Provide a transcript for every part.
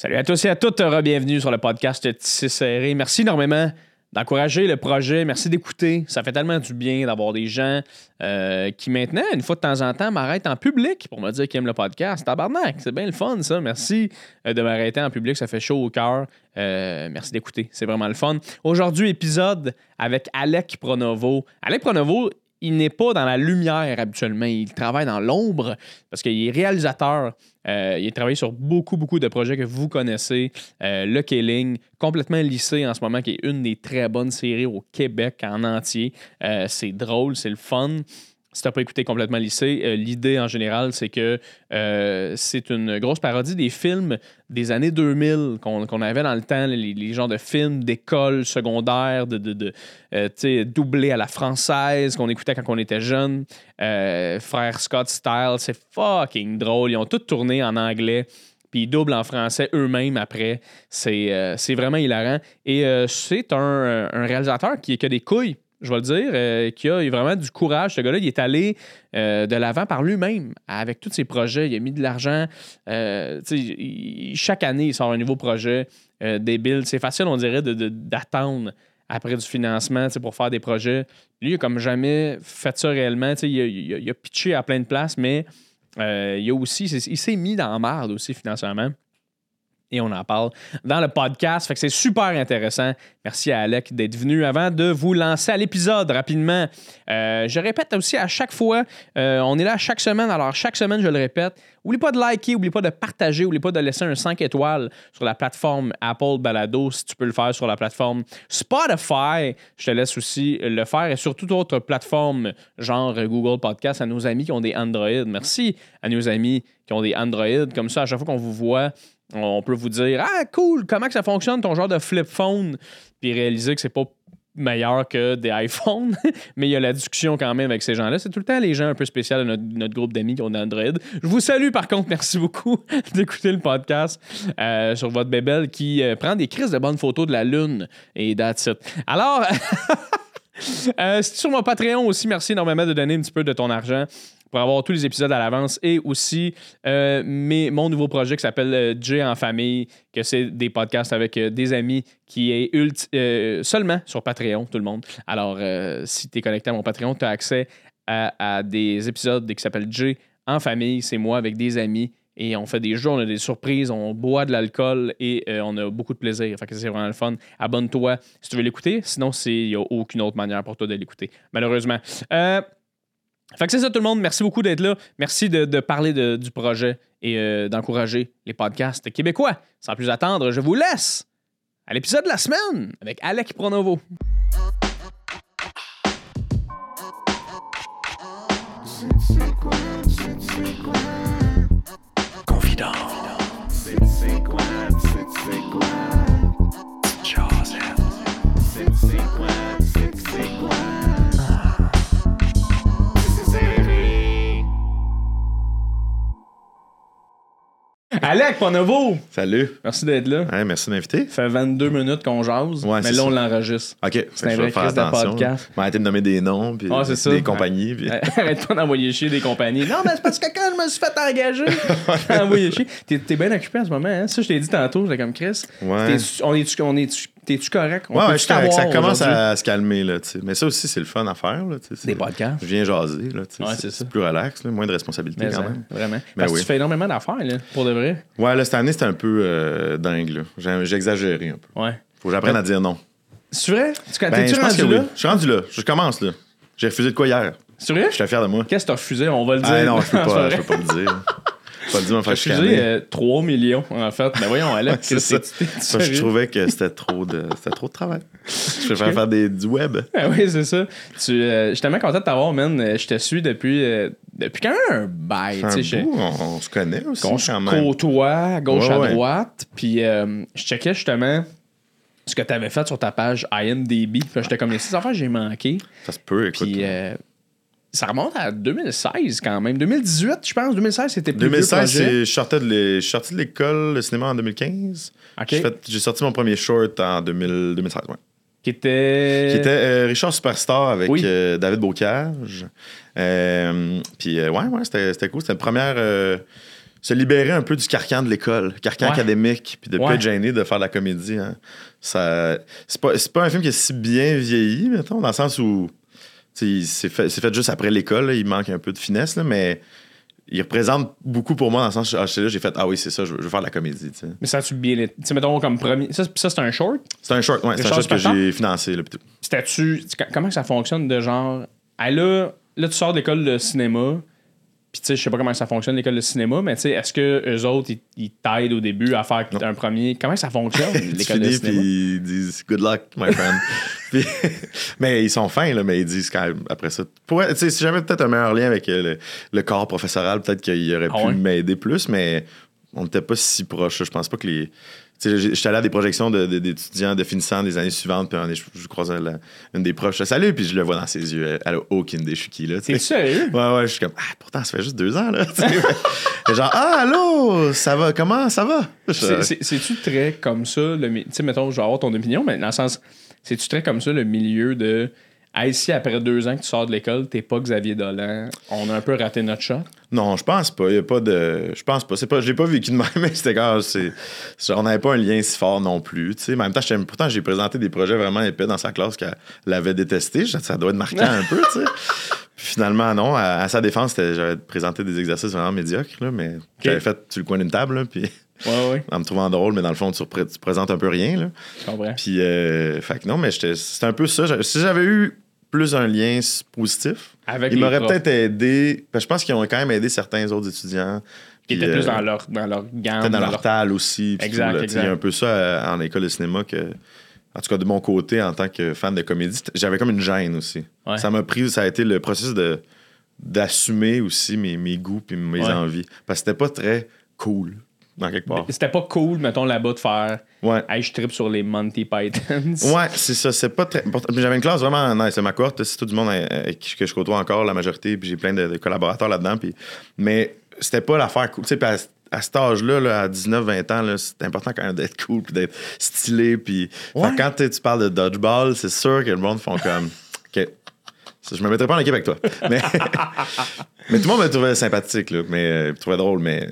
Salut à tous et à toutes, bienvenue sur le podcast Tissé Serré. Merci énormément d'encourager le projet. Merci d'écouter. Ça fait tellement du bien d'avoir des gens euh, qui maintenant, une fois de temps en temps, m'arrêtent en public pour me dire qu'ils aiment le podcast. Tabarnak, c'est bien le fun ça. Merci euh, de m'arrêter en public, ça fait chaud au cœur. Euh, merci d'écouter, c'est vraiment le fun. Aujourd'hui, épisode avec Alec Pronovo. Alec Pronovo, il n'est pas dans la lumière habituellement. Il travaille dans l'ombre parce qu'il est réalisateur. Euh, il a travaillé sur beaucoup, beaucoup de projets que vous connaissez. Euh, le Killing, complètement lissé en ce moment, qui est une des très bonnes séries au Québec en entier. Euh, c'est drôle, c'est le fun si t'as pas écouté complètement lycée, euh, l'idée en général, c'est que euh, c'est une grosse parodie des films des années 2000 qu'on avait dans le temps, les, genres de films d'école secondaire, de, de, euh, doublés à la française qu'on écoutait quand on était jeune. Frère Scott Style, c'est fucking drôle. Ils ont tout tourné en anglais puis ils doublent en français eux-mêmes après. C'est vraiment hilarant. Et c'est un, un, réalisateur qui, qui a des couilles je vais le dire, euh, qui a vraiment du courage. Ce gars-là, il est allé euh, de l'avant par lui-même avec tous ses projets. Il a mis de l'argent. Euh, chaque année, il sort un nouveau projet débile. C'est facile, on dirait, d'attendre après du financement pour faire des projets. Lui, il a comme jamais fait ça réellement. Il a, pitché à plein de places, mais il a aussi, il s'est mis dans la merde aussi financièrement et on en parle dans le podcast. Fait que c'est super intéressant. Merci à Alec d'être venu. Avant de vous lancer à l'épisode rapidement, euh, je répète aussi à chaque fois, euh, on est là chaque semaine. Alors, chaque semaine, je le répète, N'oublie pas de liker, n'oublie pas de partager, n'oublie pas de laisser un 5 étoiles sur la plateforme Apple Balado si tu peux le faire sur la plateforme Spotify. Je te laisse aussi le faire et sur toute autre plateforme, genre Google Podcast, à nos amis qui ont des Android. Merci à nos amis qui ont des Android. Comme ça, à chaque fois qu'on vous voit, on peut vous dire Ah, cool, comment que ça fonctionne ton genre de flip phone, puis réaliser que c'est pas meilleur que des iPhones, mais il y a la discussion quand même avec ces gens-là. C'est tout le temps les gens un peu spéciaux de notre, groupe d'amis qui ont Android. Je vous salue par contre, merci beaucoup d'écouter le podcast euh, sur votre bébelle qui euh, prend des crises de bonnes photos de la Lune et that's. Alors, euh, sur mon Patreon aussi, merci énormément de donner un petit peu de ton argent pour avoir tous les épisodes à l'avance et aussi euh, mon nouveau projet qui s'appelle euh, en famille, que c'est des podcasts avec euh, des amis qui est seulement sur Patreon, tout le monde. Alors, si tu es connecté à mon Patreon, tu as accès à, des épisodes qui s'appellent J en famille. C'est moi avec des amis et on fait des jeux, on a des surprises, on boit de l'alcool et on a beaucoup de plaisir. Fait que c'est vraiment le fun. Abonne-toi si tu veux l'écouter. Sinon, il n'y a aucune autre manière pour toi de l'écouter, malheureusement. Fait que c'est ça tout le monde. Merci beaucoup d'être là. Merci de, parler du projet et euh, d'encourager les podcasts québécois. Sans plus attendre, je vous laisse à l'épisode de la semaine avec Alec Pronovo. Alec Ponovo! Salut. Merci d'être là. merci de m'inviter. Ça fait 22 minutes qu'on jase, mais là, on l'enregistre. OK. C'est un vrai crise de podcast. arrêter de nommer des noms, puis des compagnies. Puis... Arrête pas d'envoyer chier des compagnies. Non, mais c'est parce que quand je me suis fait engager, j'ai envoyé chier. T'es, es bien occupé en ce moment, hein? Ça, je t'ai dit tantôt, j'étais comme Chris. Ouais. on est-tu on est T'es-tu correct? On ouais, ça commence à se calmer. Là, Mais ça aussi, c'est le fun à faire. Là, Des podcasts. Je viens jaser. Là, c'est, plus relax, moins de responsabilité quand même. Vraiment. Mais Parce que tu fais énormément d'affaires, là, pour de vrai. Ouais, là, cette année, c'était un peu euh, dingue. Là. J'ai, exagéré un peu. Ouais. Faut que j'apprenne à dire non. C'est vrai? Tu, ben, tu rendu là? Je suis rendu là. Je commence là. J'ai refusé de quoi hier. C'est vrai? Je suis fier de moi. Qu'est-ce que t'as refusé? On va le ah, dire. non, je peux pas, je peux pas le dire. Pas faire J'ai 3 millions, en fait. Mais voyons, elle c'est ça. je trouvais que c'était trop de, c'était trop de travail. Je préfère faire des, du web. Ah oui, c'est ça. Tu, euh, je suis tellement content de t'avoir, man. Je te suis depuis, euh, depuis quand même un bail. On, se connaît aussi. On se côtoie à gauche à droite. Puis euh, je checkais justement ce que tu avais fait sur ta page IMDB. Puis j'étais comme, les six affaires j'ai manqué. Ça se peut, écoute. Puis ça remonte à 2016 quand même. 2018, je pense. 2016, c'était plus 2016, je sortais de l'école de cinéma en 2015. J'ai sorti mon premier short en 2016, ouais. Qui était. Qui était euh, Richard Superstar avec euh, David Bocage. Euh, puis, ouais, ouais, c'était cool. C'était la première. se libérer un peu du carcan de l'école, carcan académique, puis de ne pas être gêné de faire de la comédie. Hein. Ça, c'est, pas, pas un film qui est si bien vieilli, mettons, dans le sens où c'est fait, fait, juste après l'école, il manque un peu de finesse, là, mais il représente beaucoup pour moi dans le sens où ah, j'ai fait Ah oui, c'est ça, je veux, faire de la comédie. Mais ça tu bien. Tu sais, mettons comme premier. Ça, ça c'est un short? C'est un short, ouais. C'est un short que j'ai financé. C'était-tu. Comment ça fonctionne de genre. Ah, là, là, tu sors de l'école de cinéma, puis, tu sais, je sais pas comment ça fonctionne, l'école de cinéma, mais tu sais, est-ce que eux autres, ils, t'aident au début à faire un premier? Comment ça fonctionne, l'école de cinéma? Puis ils disent Good luck, my friend. mais ils sont fins, là, mais ils disent quand même après ça. Tu sais, si j'avais peut-être un meilleur lien avec euh, le, corps professoral, peut-être qu'il aurait ah pu m'aider plus, mais on n'était pas si proches. Je pense pas que les J'étais allé à des projections d'étudiants de, finissant des années suivantes, puis je, je croise une des proches. Salut, puis je le vois dans ses yeux. Elle a aucune idée, je suis qui, là. T'es sérieux? Ouais, ouais, je suis comme, ah, pourtant, ça fait juste deux ans, là. genre, ah, allô, ça va, comment ça va? C'est-tu très comme ça, tu sais, mettons, je vais avoir ton opinion, mais dans le sens, c'est-tu très comme ça le milieu de Hey, si après deux ans que tu sors de l'école, t'es pas Xavier Dolan, on a un peu raté notre shot? Non, je pense pas. Il y a pas de. Je pense pas. C'est pas. J'ai pas vécu de même, mais c'était quand c'est. On n'avait pas un lien si fort non plus. Tu sais, en même temps, pourtant, j'ai présenté des projets vraiment épais dans sa classe qu'elle avait détesté. Ça doit être marquant un peu, tu sais. Finalement, non. À, sa défense, j'avais présenté des exercices vraiment médiocres, là, mais j'avais fait sur le coin d'une table, puis. Ouais, ouais. en me trouvant drôle, mais dans le fond, tu, présentes un peu rien. Là. Puis, euh, fait que non, mais c'était un peu ça. Si j'avais eu plus un lien positif. Avec il m'aurait peut-être aidé. je pense qu'ils ont quand même aidé certains autres étudiants. Qui étaient plus euh, dans leur, dans leur gamme. Dans, leur tal aussi. Exact, Il y a un peu ça euh, en école de cinéma que. En tout cas, de mon côté, en tant que fan de comédie, j'avais comme une gêne aussi. Ça m'a pris, ça a été le processus de d'assumer aussi mes, mes goûts et mes envies. Parce que c'était pas très cool. C'était pas cool, mettons, là-bas de faire. Ouais. Hey, je tripe sur les Monty Pythons. Ouais, c'est ça. C'est pas très. J'avais une classe vraiment nice. C'est ma cohorte, c'est tout le monde euh, que je côtoie encore, la majorité, puis j'ai plein de, collaborateurs là-dedans. Puis... Mais c'était pas l'affaire cool. Tu sais, à, cet âge-là, là, à 19-20 ans, c'est important quand même d'être cool, puis d'être stylé. Puis quand tu parles de dodgeball, c'est sûr que le monde font comme. OK. Je me mettrais pas en équipe avec toi. Mais, mais tout le monde me trouvait sympathique, là, mais euh, me trouvait drôle, mais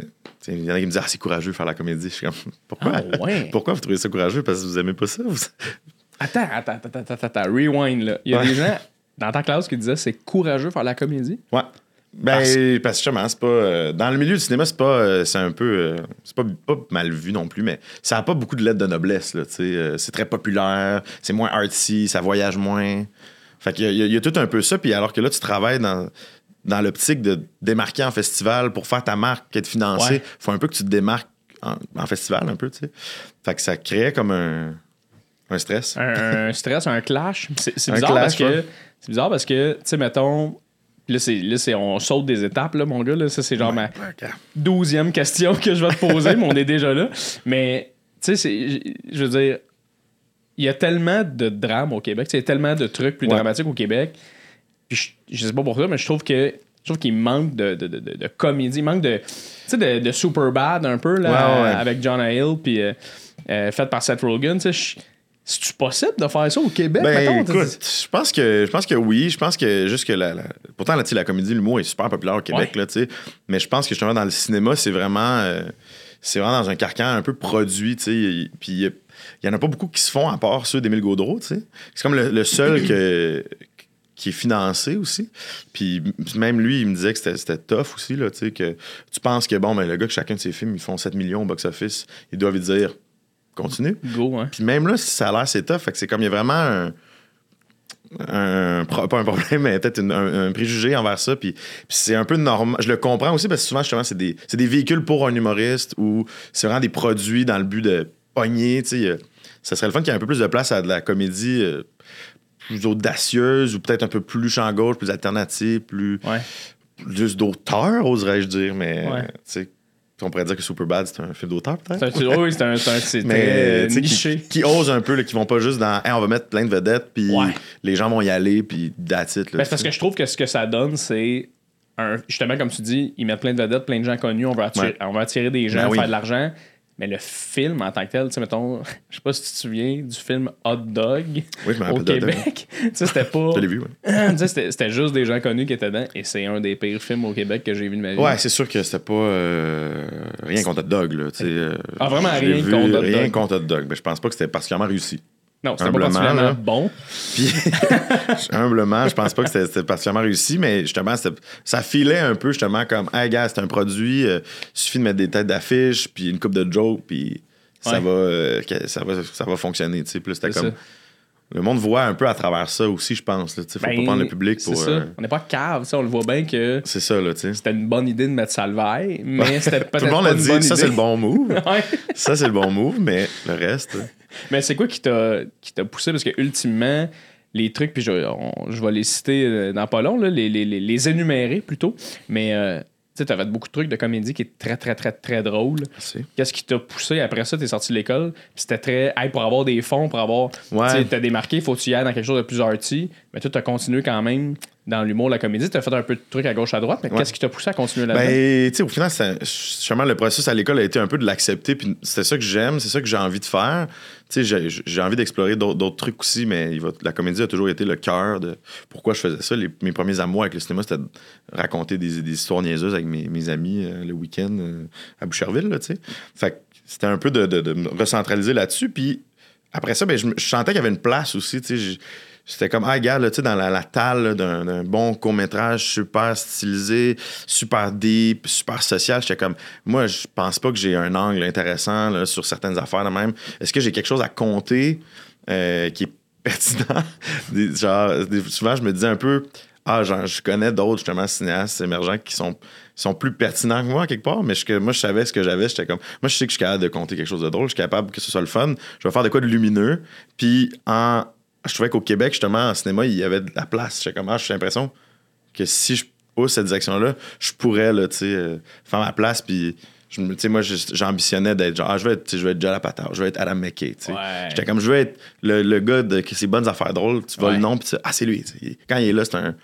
il y en a qui me disent Ah, c'est courageux faire la comédie. Je suis comme Pourquoi? Ah, Pourquoi vous trouvez ça courageux? Parce que vous aimez pas ça Attends, attends, attends, attends, attends, rewind là. Il y a des gens dans ta classe qui disaient c'est courageux faire la comédie? Ouais. Ben, parce, que justement, c'est pas. Euh, dans le milieu du cinéma, c'est pas. Euh, c'est un peu. Euh, c'est pas, pas, mal vu non plus, mais ça a pas beaucoup de lettres de noblesse, là. c'est très populaire, c'est moins artsy, ça voyage moins. Fait qu'il y, y, a tout un peu ça, puis alors que là, tu travailles dans dans l'optique de démarquer en festival pour faire ta marque, être financée, il faut un peu que tu te démarques en, festival, un peu, tu sais. Fait que ça crée comme un, un stress. Un, stress, un clash. C'est bizarre, parce que, c'est bizarre parce que, tu sais, mettons, Là, c'est, là c'est, on saute des étapes, là, mon gars. Là. Ça, c'est genre ma douzième question que je vais te poser, mais on est déjà là. Mais, tu sais, je veux dire, il y a tellement de drames au Québec, il y a tellement de trucs plus dramatiques au Québec puis je, sais pas pour ça, mais je trouve que je trouve qu'il manque de, de, de, de, comédie, il manque de, de, de super bad un peu là, avec John Hill, puis euh, euh, fait par Seth Rogen. C'est-tu possible de faire ça au Québec? Ben, écoute, je pense que je pense que oui. Je pense que juste que la, pourtant la, la comédie, l'humour est super populaire au Québec, là, mais je pense que justement dans le cinéma, c'est vraiment euh, c'est vraiment dans un carcan un peu produit, puis il y en a pas beaucoup qui se font à part ceux d'Émile Gaudreau, C'est comme le seul que, qui est financé aussi. Puis même lui, il me disait que c'était tough aussi, là, tu sais, que tu penses que, bon, ben, le gars, que chacun de ses films, ils font 7 millions au box-office, ils doivent lui dire, continue. Go, hein. Puis même là, ça a l'air, c'est tough. Fait que c'est comme, il y a vraiment un, un, pas un problème, mais peut-être un, préjugé envers ça. Puis, c'est un peu normal. Je le comprends aussi parce que souvent, justement, c'est des, des, véhicules pour un humoriste ou c'est vraiment des produits dans le but de pogner. Tu sais, ça serait le fun qu'il y ait un peu plus de place à de la comédie euh, plus audacieuse ou peut-être un peu plus champ gauche, plus alternative, plus. Ouais. Plus d'auteur, oserais-je dire, mais. On pourrait dire que Superbad, c'est un film d'auteur, peut-être. Oui, c'est un, c'est très niché. Qui, qui, osent un peu, qui vont pas juste dans on va mettre plein de vedettes, puis les gens vont y aller, puis that's it. Ben, parce que je trouve que ce que ça donne, c'est justement, comme tu dis, ils mettent plein de vedettes, plein de gens connus, on va attirer, on va attirer des gens, ben faire de l'argent. Mais le film en tant que tel, tu sais, mettons, je sais pas si tu te souviens du film Hot Dog Oui, je me au Québec. tu sais, c'était pas. Vu, ouais. tu sais, c'était juste des gens connus qui étaient dedans. Et c'est un des pires films au Québec que j'ai vu de ma vie. Ouais, c'est sûr que c'était pas euh, rien contre Hot Dog, là. tu sais, euh, Ah, vraiment rien vu, contre Hot Rien Dog. contre Hot Dog. Mais je pense pas que c'était particulièrement réussi. Non, c'était pas particulièrement bon. Puis, humblement, je pense pas que c'était particulièrement réussi, mais justement, ça filait un peu, justement, comme, hey, gars, c'est un produit, euh, il suffit de mettre des têtes d'affiche, puis une coupe de jokes, puis ça, Ouais. va, euh, ça, va, ça va fonctionner, tu sais. Là, c'était comme. ça. Le monde voit un peu à travers ça aussi, je pense. là, Faut Ben, pas prendre le public pour. ça. euh, On n'est pas cave, ça, on le voit bien que c'est ça, là, c'était une bonne idée de mettre Salvaille, mais c'était peut-être Tout le monde a dit ça, c'est le bon move. Ça, c'est le bon move, mais le reste. Mais c'est quoi qui t'a poussé? Parce que ultimement, les trucs, puis je, on- je vais les citer euh, dans pas long, là, les, les, les- les énumérer plutôt. Mais euh, tu sais, t'as fait beaucoup de trucs de comédie qui est très, très, très, très drôle. Qu'est-ce qui t'a poussé après ça? T'es sorti de l'école, puis c'était très, hey, pour avoir des fonds, pour avoir. Ouais. Tu t'as démarqué, faut que tu y ailles dans quelque chose de plus arty. Mais toi, t'as continué quand même dans l'humour, la comédie. T'as fait un peu de trucs à gauche, à droite. Mais Ouais. qu'est-ce qui t'a poussé à continuer là-dedans? Ben, tu sais, au final, justement, le processus à l'école a été un peu de l'accepter. Puis c'est ça que j'aime, c'est ça que j'ai envie de faire. Tu sais, j'ai- envie d'explorer d'autres trucs aussi, mais il va- la comédie a toujours été le cœur de pourquoi je faisais ça. Les- mes premiers amours avec le cinéma, c'était de raconter des, des histoires niaiseuses avec mes, mes amis euh, le week-end euh, à Boucherville, tu sais. Fait que c'était un peu de, de- de me recentraliser là-dessus. Puis après ça, ben, je, sentais qu'il y avait une place aussi, tu sais. C'était comme, ah, là, tu sais, dans la, la talle là, d'un bon court-métrage super stylisé, super deep, super social. J'étais comme, moi, je pense pas que j'ai un angle intéressant là, sur certaines affaires de même. Est-ce que j'ai quelque chose à compter euh, qui est pertinent? Genre, souvent, je me disais un peu, ah, genre, je connais d'autres, justement, cinéastes émergents qui sont, sont plus pertinents que moi, quelque part, mais je- moi, je savais ce que j'avais. J'étais comme, moi, je sais que je suis capable de compter quelque chose de drôle, je suis capable que ce soit le fun. Je vais faire de quoi de lumineux. Puis, en, je trouvais qu'au Québec, justement, en cinéma, il y avait de la place. J'étais comme, ah, j'ai l'impression que si je pousse cette direction-là, je pourrais, là, tu sais, euh, faire ma place. Puis, je me- moi, j'ambitionnais d'être genre, ah, je vais être, je vais être Jala je vais être Adam McKay. Ouais. J'étais comme, je veux être le, le gars de ses bonnes affaires drôles. Tu vois le nom, puis ah, c'est lui. Quand il est là, c'est un,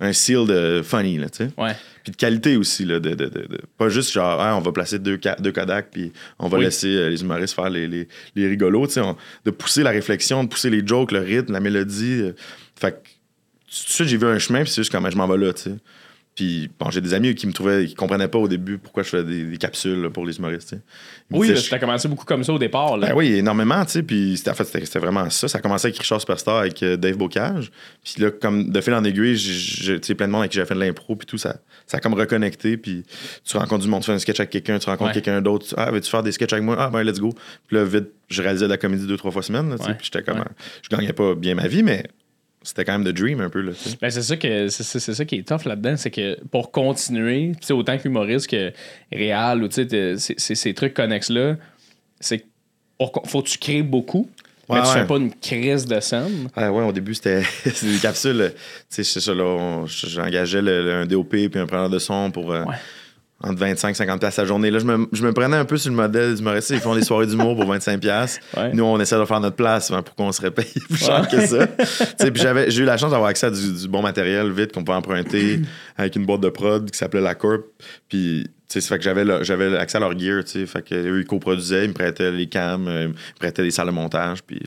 un seal de funny, là, tu sais. Ouais. Puis de qualité aussi, là, de, de- de- de- pas juste genre, ah, on va placer deux, deux Kodak, puis on va Oui. laisser euh, les humoristes faire les, les, les rigolos, tu sais, de pousser la réflexion, de pousser les jokes, le rythme, la mélodie. euh. fait que, tout de suite, j'ai vu un chemin, puis c'est juste comme, je m'en vais là, tu sais. Puis, bon, j'ai des amis qui me trouvaient, qui comprenaient pas au début pourquoi je faisais des, des capsules là, pour les humoristes, Oui, disaient, t'as commencé beaucoup comme ça au départ. Là. ben oui, énormément, tu sais. Puis c'était- en fait, c'était vraiment ça. Ça a commencé avec Richard Superstar, avec euh, Dave Bocage. Puis là, comme de fil en aiguille, j'ai- plein de monde avec qui j'ai fait de l'impro, puis tout, ça, ça a comme reconnecté. Puis tu rencontres du monde, tu fais un sketch avec quelqu'un, tu rencontres Ouais. quelqu'un d'autre. tu- Ah, veux-tu faire des sketchs avec moi? Ah, ben let's go. Puis là, vite, je réalisais de la comédie deux, trois fois semaine, là. Ouais. Puis j'étais comme. Ouais. Je gagnais pas bien ma vie, mais c'était quand même de dream un peu, là. Ben, c'est ça que c'est, c'est- ça qui est tough là-dedans, c'est que pour continuer, autant qu'humoriste que réal ou c'est- c'est- ces trucs connexes là, c'est faut que tu crées beaucoup, mais tu ouais. fais pas une crise de scène. Ah ouais, au début, c'était des capsules. Tu sais, c'est ça, là, on- j'engageais le- le- un DOP puis un preneur de son pour euh, Ouais. Entre 25 50 pièces la journée. Là, je me, je me prenais un peu sur le modèle du Maurice. Ils font des soirées d'humour pour 25 pièces. Ouais. Nous, on essaie de faire notre place hein, pour qu'on se repaye plus cher que ça. Puis j'avais, j'ai eu la chance d'avoir accès à du, du bon matériel vite qu'on pouvait emprunter avec une boîte de prod qui s'appelait La Corp. Puis, ça fait que j'avais, j'avais accès à leur gear, tu. Fait que eux, ils coproduisaient, ils me prêtaient les cams, euh, ils me prêtaient les salles de montage, puis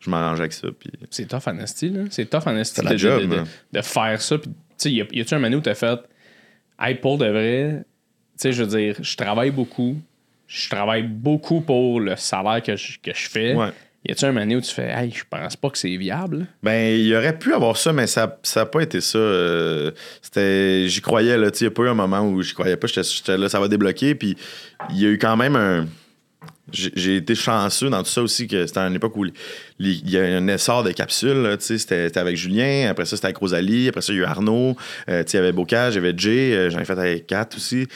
je m'arrangeais avec ça. Puis C'est tough en esti, là. C'est tough en esti C'est de, de- job, de, de- hein. de faire ça. Puis, tu sais, y a-tu un moment où t'as fait, hey, pour de vrai, sais, je veux dire, je travaille beaucoup, je travaille beaucoup pour le salaire que je, que je fais. Ouais. Y a-tu un moment où tu fais, hey, je pense pas que c'est viable? Ben, il aurait pu avoir ça, mais ça n'a pas été ça. euh, c'était, j'y croyais, là. Tu sais, il n'y a pas eu un moment où j'y croyais pas. J'étais, là, ça va débloquer. Puis, il y a eu quand même un. J'ai, été chanceux dans tout ça aussi, que c'était à une époque où il y a un essor de capsules. c'était, avec Julien, après ça, c'était avec Rosalie, après ça, il y a eu Arnaud, euh, il y avait Bocage, il y avait Jay, euh, j'en ai fait avec Kat aussi.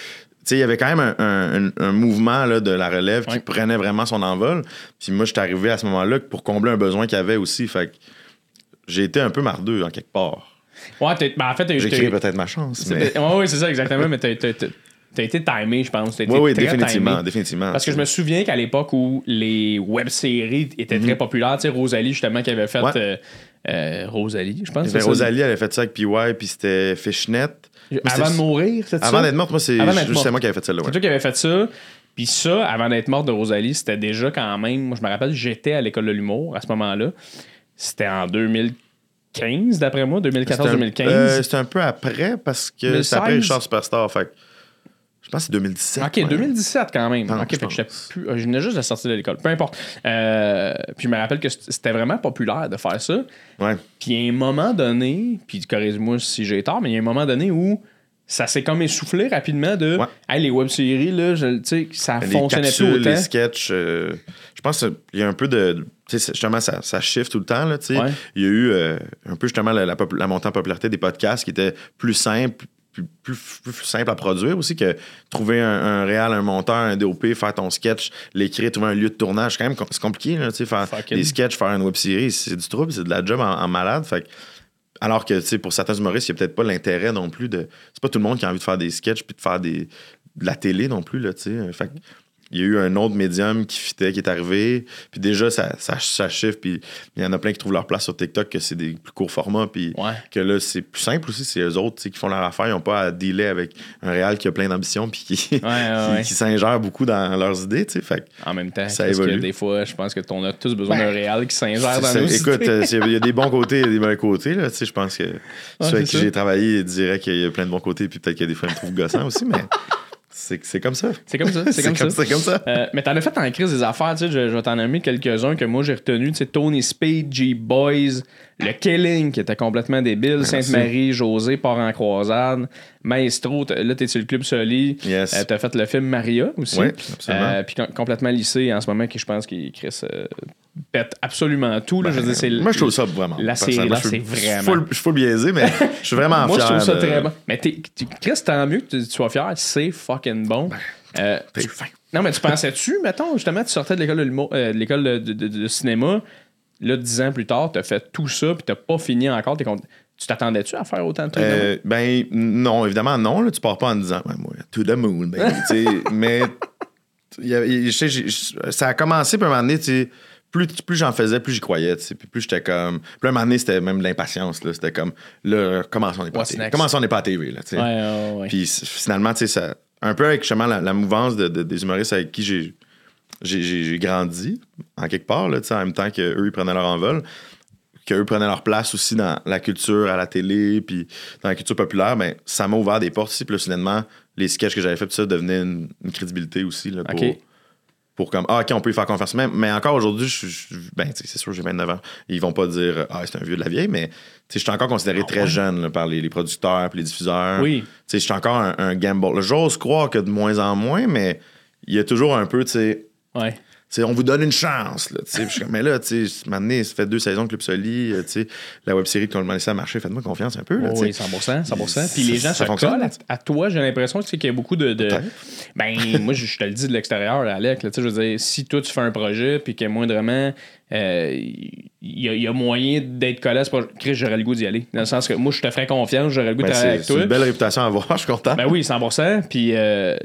Il y avait quand même un, un- mouvement là, de la relève qui Ouais. prenait vraiment son envol. Puis moi, j'étais arrivé à ce moment-là pour combler un besoin qu'il y avait aussi. Fait que j'ai été un peu mardeux en quelque part. Ouais, ben, en fait. J'ai créé eu- peut-être ma chance. Mais... Ouais, ouais, c'est ça, exactement, mais t'as, été timé, je pense. Été Oui, oui, très définitivement, timé. définitivement. Parce que je me souviens qu'à l'époque où les web-séries étaient très populaires, tu sais, Rosalie, justement, qui avait fait. Mhm. Ouais. euh, euh, Rosalie, je pense. Ben, c'est ça? Rosalie, elle avait fait ça avec PY, puis c'était Fishnet. Avant de mourir, c'est ça? Avant d'être morte, moi, c'est juste moi qui avais fait celle-là. C'est toi qui avais fait ça. Puis ça, avant d'être morte de Rosalie, c'était déjà quand même. Moi, je me rappelle, j'étais à l'école de l'humour à ce moment-là. C'était en 2015, d'après moi, 2014-2015. Euh, C'était un peu après parce que 2016. c'est après Richard Superstar. Fait je pense que c'est 2017. Ok, ouais. 2017 quand même. Ok, je fait que plus. euh, Je venais juste de sortir de l'école. Peu importe. Euh, puis je me rappelle que c'était vraiment populaire de faire ça. Ouais. Puis il y a un moment donné, puis corrige-moi si j'ai tort, mais il y a un moment donné où ça s'est comme essoufflé rapidement de Ouais. hey, les web-séries, là, je- ça Les fonctionnait capsules, plus autant. les sketchs, euh, je pense qu'il y a un peu de. Justement, ça, ça shift tout le temps. Là. Ouais. Il y a eu euh, un peu justement la, la montée en popularité des podcasts qui était plus simple. Plus, plus, plus simple à produire aussi que trouver un, un réal, un monteur, un DOP, faire ton sketch, l'écrire, trouver un lieu de tournage. C'est quand même c'est compliqué, là, faire Fucking. des sketchs, faire une web série, c'est du trouble, c'est de la job en, en malade. Fait que- alors que, pour certains humoristes, il n'y a peut-être pas l'intérêt non plus de. C'est pas tout le monde qui a envie de faire des sketchs puis de faire des, de la télé non plus, là, tu sais. Fait que il y a eu un autre médium qui fitait, qui est arrivé. Puis déjà, ça, ça, ça chiffre. Puis il y en a plein qui trouvent leur place sur TikTok, que c'est des plus courts formats. Puis Ouais. que là, c'est plus simple aussi. C'est eux autres qui font leur affaire. Ils n'ont pas à dealer avec un réal qui a plein d'ambition puis qui, Ouais, ouais, ouais. qui, qui s'ingère beaucoup dans leurs idées. Fait En même temps, Ça que évolue. des fois, je pense que on a tous besoin d'un réal qui s'ingère dans nos écoute, idées. euh, il y a des bons côtés et des mauvais côtés. Là, tu sais, je pense que ceux avec qui j'ai travaillé diraient qu'il y a plein de bons côtés. Puis peut-être qu'il y a des fois, ils me trouvent gossant aussi. Mais c'est comme ça. C'est comme ça, c'est comme, ça. Comme ça. Euh, mais t'en as fait en crise des affaires, tu sais, je, je vais t'en nommer quelques-uns que moi j'ai retenu, tu sais, Tony Speed, G-Boys, le Killing qui était complètement débile, Sainte-Marie, José, part en croisade, Maestro, là t'es sur le Club Soli, Yes. Euh, t'as fait le film Maria aussi, Oui, absolument. Euh, puis com- complètement lissé en ce moment, qui je pense qu'il Chris euh, pète absolument tout, là, je veux dire, c'est Ben, Moi, je trouve ça vraiment. la personnellement, série, là, je c'est Je vraiment- je suis full biaisé, mais je suis vraiment Moi, je fier. trouve ça très bon. Mais t'es- tu- Chris, tant mieux que tu, tu sois fier, c'est fucking bon. T'es tu- non, mais tu pensais-tu, mettons, justement, tu sortais de l'école de- de cinéma, là, dix ans plus tard, t'as fait tout ça, puis t'as pas fini encore. t'es con- Tu t'attendais-tu à faire autant de trucs? Euh, ben, non, évidemment, non. Là, tu pars pas en disant, ouais, moi, to the moon, tu sais, mais y a- il- je sais, ça a commencé, puis à un moment donné, tu plus, plus j'en faisais, plus j'y croyais. tu sais, Puis plus j'étais comme. Puis à un moment donné, c'était même de l'impatience. là, C'était comme, là, comment ça, on n'est pas, pas à TV? Là, tu sais. ouais, ouais. Puis finalement, tu sais, ça. Un peu avec justement la, la mouvance de- de- des humoristes avec qui j'ai. J'ai, grandi, en quelque part, là, en même temps qu'eux, ils prenaient leur envol, qu'eux prenaient leur place aussi dans la culture, à la télé, puis dans la culture populaire, ben, ça m'a ouvert des portes aussi. Puis soudainement, les sketchs que j'avais fait, tout ça devenait une, une crédibilité aussi là, pour, pour comme, ah, OK, on peut y faire confiance. Mais, mais encore aujourd'hui, je, je- ben, c'est sûr, j'ai 29 ans. Ils vont pas dire, ah, c'est un vieux de la vieille, mais je suis encore considéré très ouais? jeune là, par les, les producteurs puis les diffuseurs. Oui. Je suis encore un, un gamble. J'ose croire que de moins en moins, mais il y a toujours un peu, tu sais, Ouais. on vous donne une chance. Là, je mais là, tu sais, maintenant, ça fait deux saisons de Club Soli. euh, tu sais, la web série qu'on m'a laissé à marcher, faites-moi confiance un peu. Là, Oh oui, 100%. 100%. Puis les gens ça se fonctionne, collent à, à toi, j'ai l'impression qu'il y a beaucoup de. de- ben, moi, je, je te le dis de l'extérieur, Alec. là, je veux dire, si toi, tu fais un projet, puis que moindrement, euh, il y, a- il y a moyen d'être collé à ce projet, Chris, j'aurais le goût d'y aller. Dans le sens que moi, je te ferais confiance, j'aurais le goût de Ben, travailler c'est avec c'est toi. une belle réputation à avoir, je suis content. Ben oui, 100%. Puis, euh,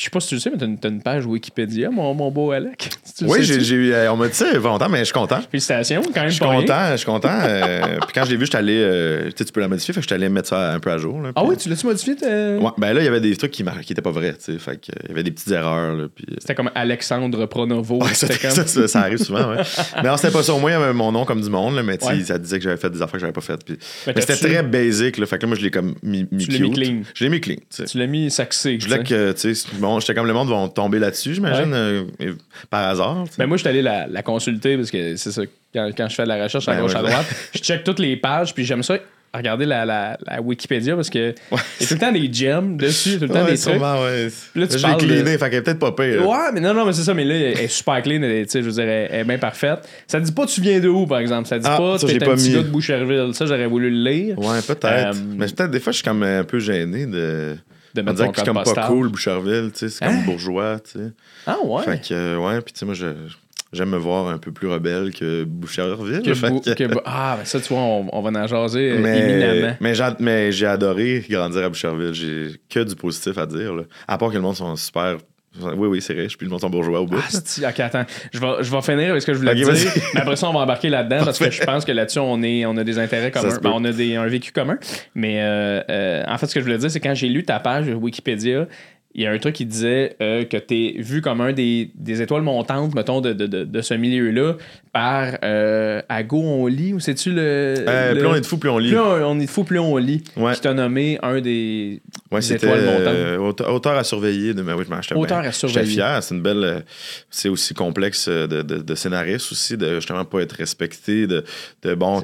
je sais pas si tu le sais, mais une, t'as une page Wikipédia, mon, mon beau Alec. Tu le oui, j'ai, j'ai euh, on m'a dit ça il y a pas longtemps, mais je suis content. Félicitations, quand même Je suis content, je suis content. euh, puis quand je l'ai vu, je suis allé. euh, tu sais, tu peux la modifier, fait que je suis allé mettre ça un peu à jour. là, Ah oui, tu l'as-tu modifié? t'as- Ouais, ben là, il y avait des trucs qui, mar- qui étaient pas vrais, tu sais. Fait que, il y avait des petites erreurs, là, puis. C'était comme Alexandre Pronovo. Ouais, ça, C'était comme... ça, ça- ça arrive souvent, ouais. mais non, c'était pas ça. Au moins, il y avait mon nom comme du monde, là, mais tu Ouais. ça disait que j'avais fait des affaires que j'avais pas faites. Puis... Mais Mais c'était très basic, là. Fait que là, moi, je l'ai comme mis, mis Tu l'as mis cute. clean. Je l'ai mis clean, tu. Tu l'as mis saxé. Je voulais tu que, tu sais, j'étais comme le monde vont tomber là-dessus, j'imagine, Ouais. euh, par hasard. tu sais. Ben moi, je suis allé la, la consulter parce que c'est ça, quand, quand je fais de la recherche à Ben gauche, ouais, à droite, je check toutes les pages, puis j'aime ça regarder la, la, la Wikipédia parce que il y a tout le temps des gems dessus, tout le temps Ouais, des trucs. ouais. Puis là, tu de- fait qu'elle est peut-être pas pire. Ouais, mais non, non, mais c'est ça, mais là, elle est super clean, elle tu je veux dire, elle est bien parfaite. Ça dit pas tu viens de où, par exemple? Ça dit Ah, pas ça, t'es j'ai un pas petit gars de Boucherville. Ça, j'aurais voulu le lire. Ouais, peut-être. Euh, mais peut-être des fois, je suis comme un peu gêné de. De mettre ton code comme postal. pas cool, Boucherville, tu sais, c'est comme Hein? bourgeois, tu sais. Ah ouais? Fait que, euh, ouais, puis tu sais, moi, je- j'aime me voir un peu plus rebelle que Boucherville. Que fait Bou- que- ah, ben ça, tu vois, on, on va en jaser mais éminemment. mais j'ai, mais j'ai adoré grandir à Boucherville. J'ai que du positif à dire. Là. À part que le monde sont super. Oui, oui, c'est riche, puis le monde sont bourgeois au bout. Ah, c'est- ok, attends. Je vais, je vais finir avec ce que je voulais dire. Mais après ça, on va embarquer là-dedans parce que je pense que là-dessus, on, est, on a des intérêts communs. Ben, on a des, un vécu commun. Mais euh, euh, en fait, ce que je voulais dire, c'est quand j'ai lu ta page Wikipédia, il y a un truc qui disait euh, que tu es vu comme un des, des étoiles montantes, mettons, de, de, de, de ce milieu-là, par euh, À go, on lit, ou c'est-tu le, Euh, le- Plus on est de fou, plus on lit. Plus on, on est fou, plus on lit. Ouais. Qui t'a nommé un des, Ouais, des étoiles montantes. euh, auteur, à surveiller. De, mais oui, je Auteur à surveiller. J'étais fier. C'est une belle. C'est aussi complexe de, de, de scénariste aussi, de justement pas être respecté, de, de bon,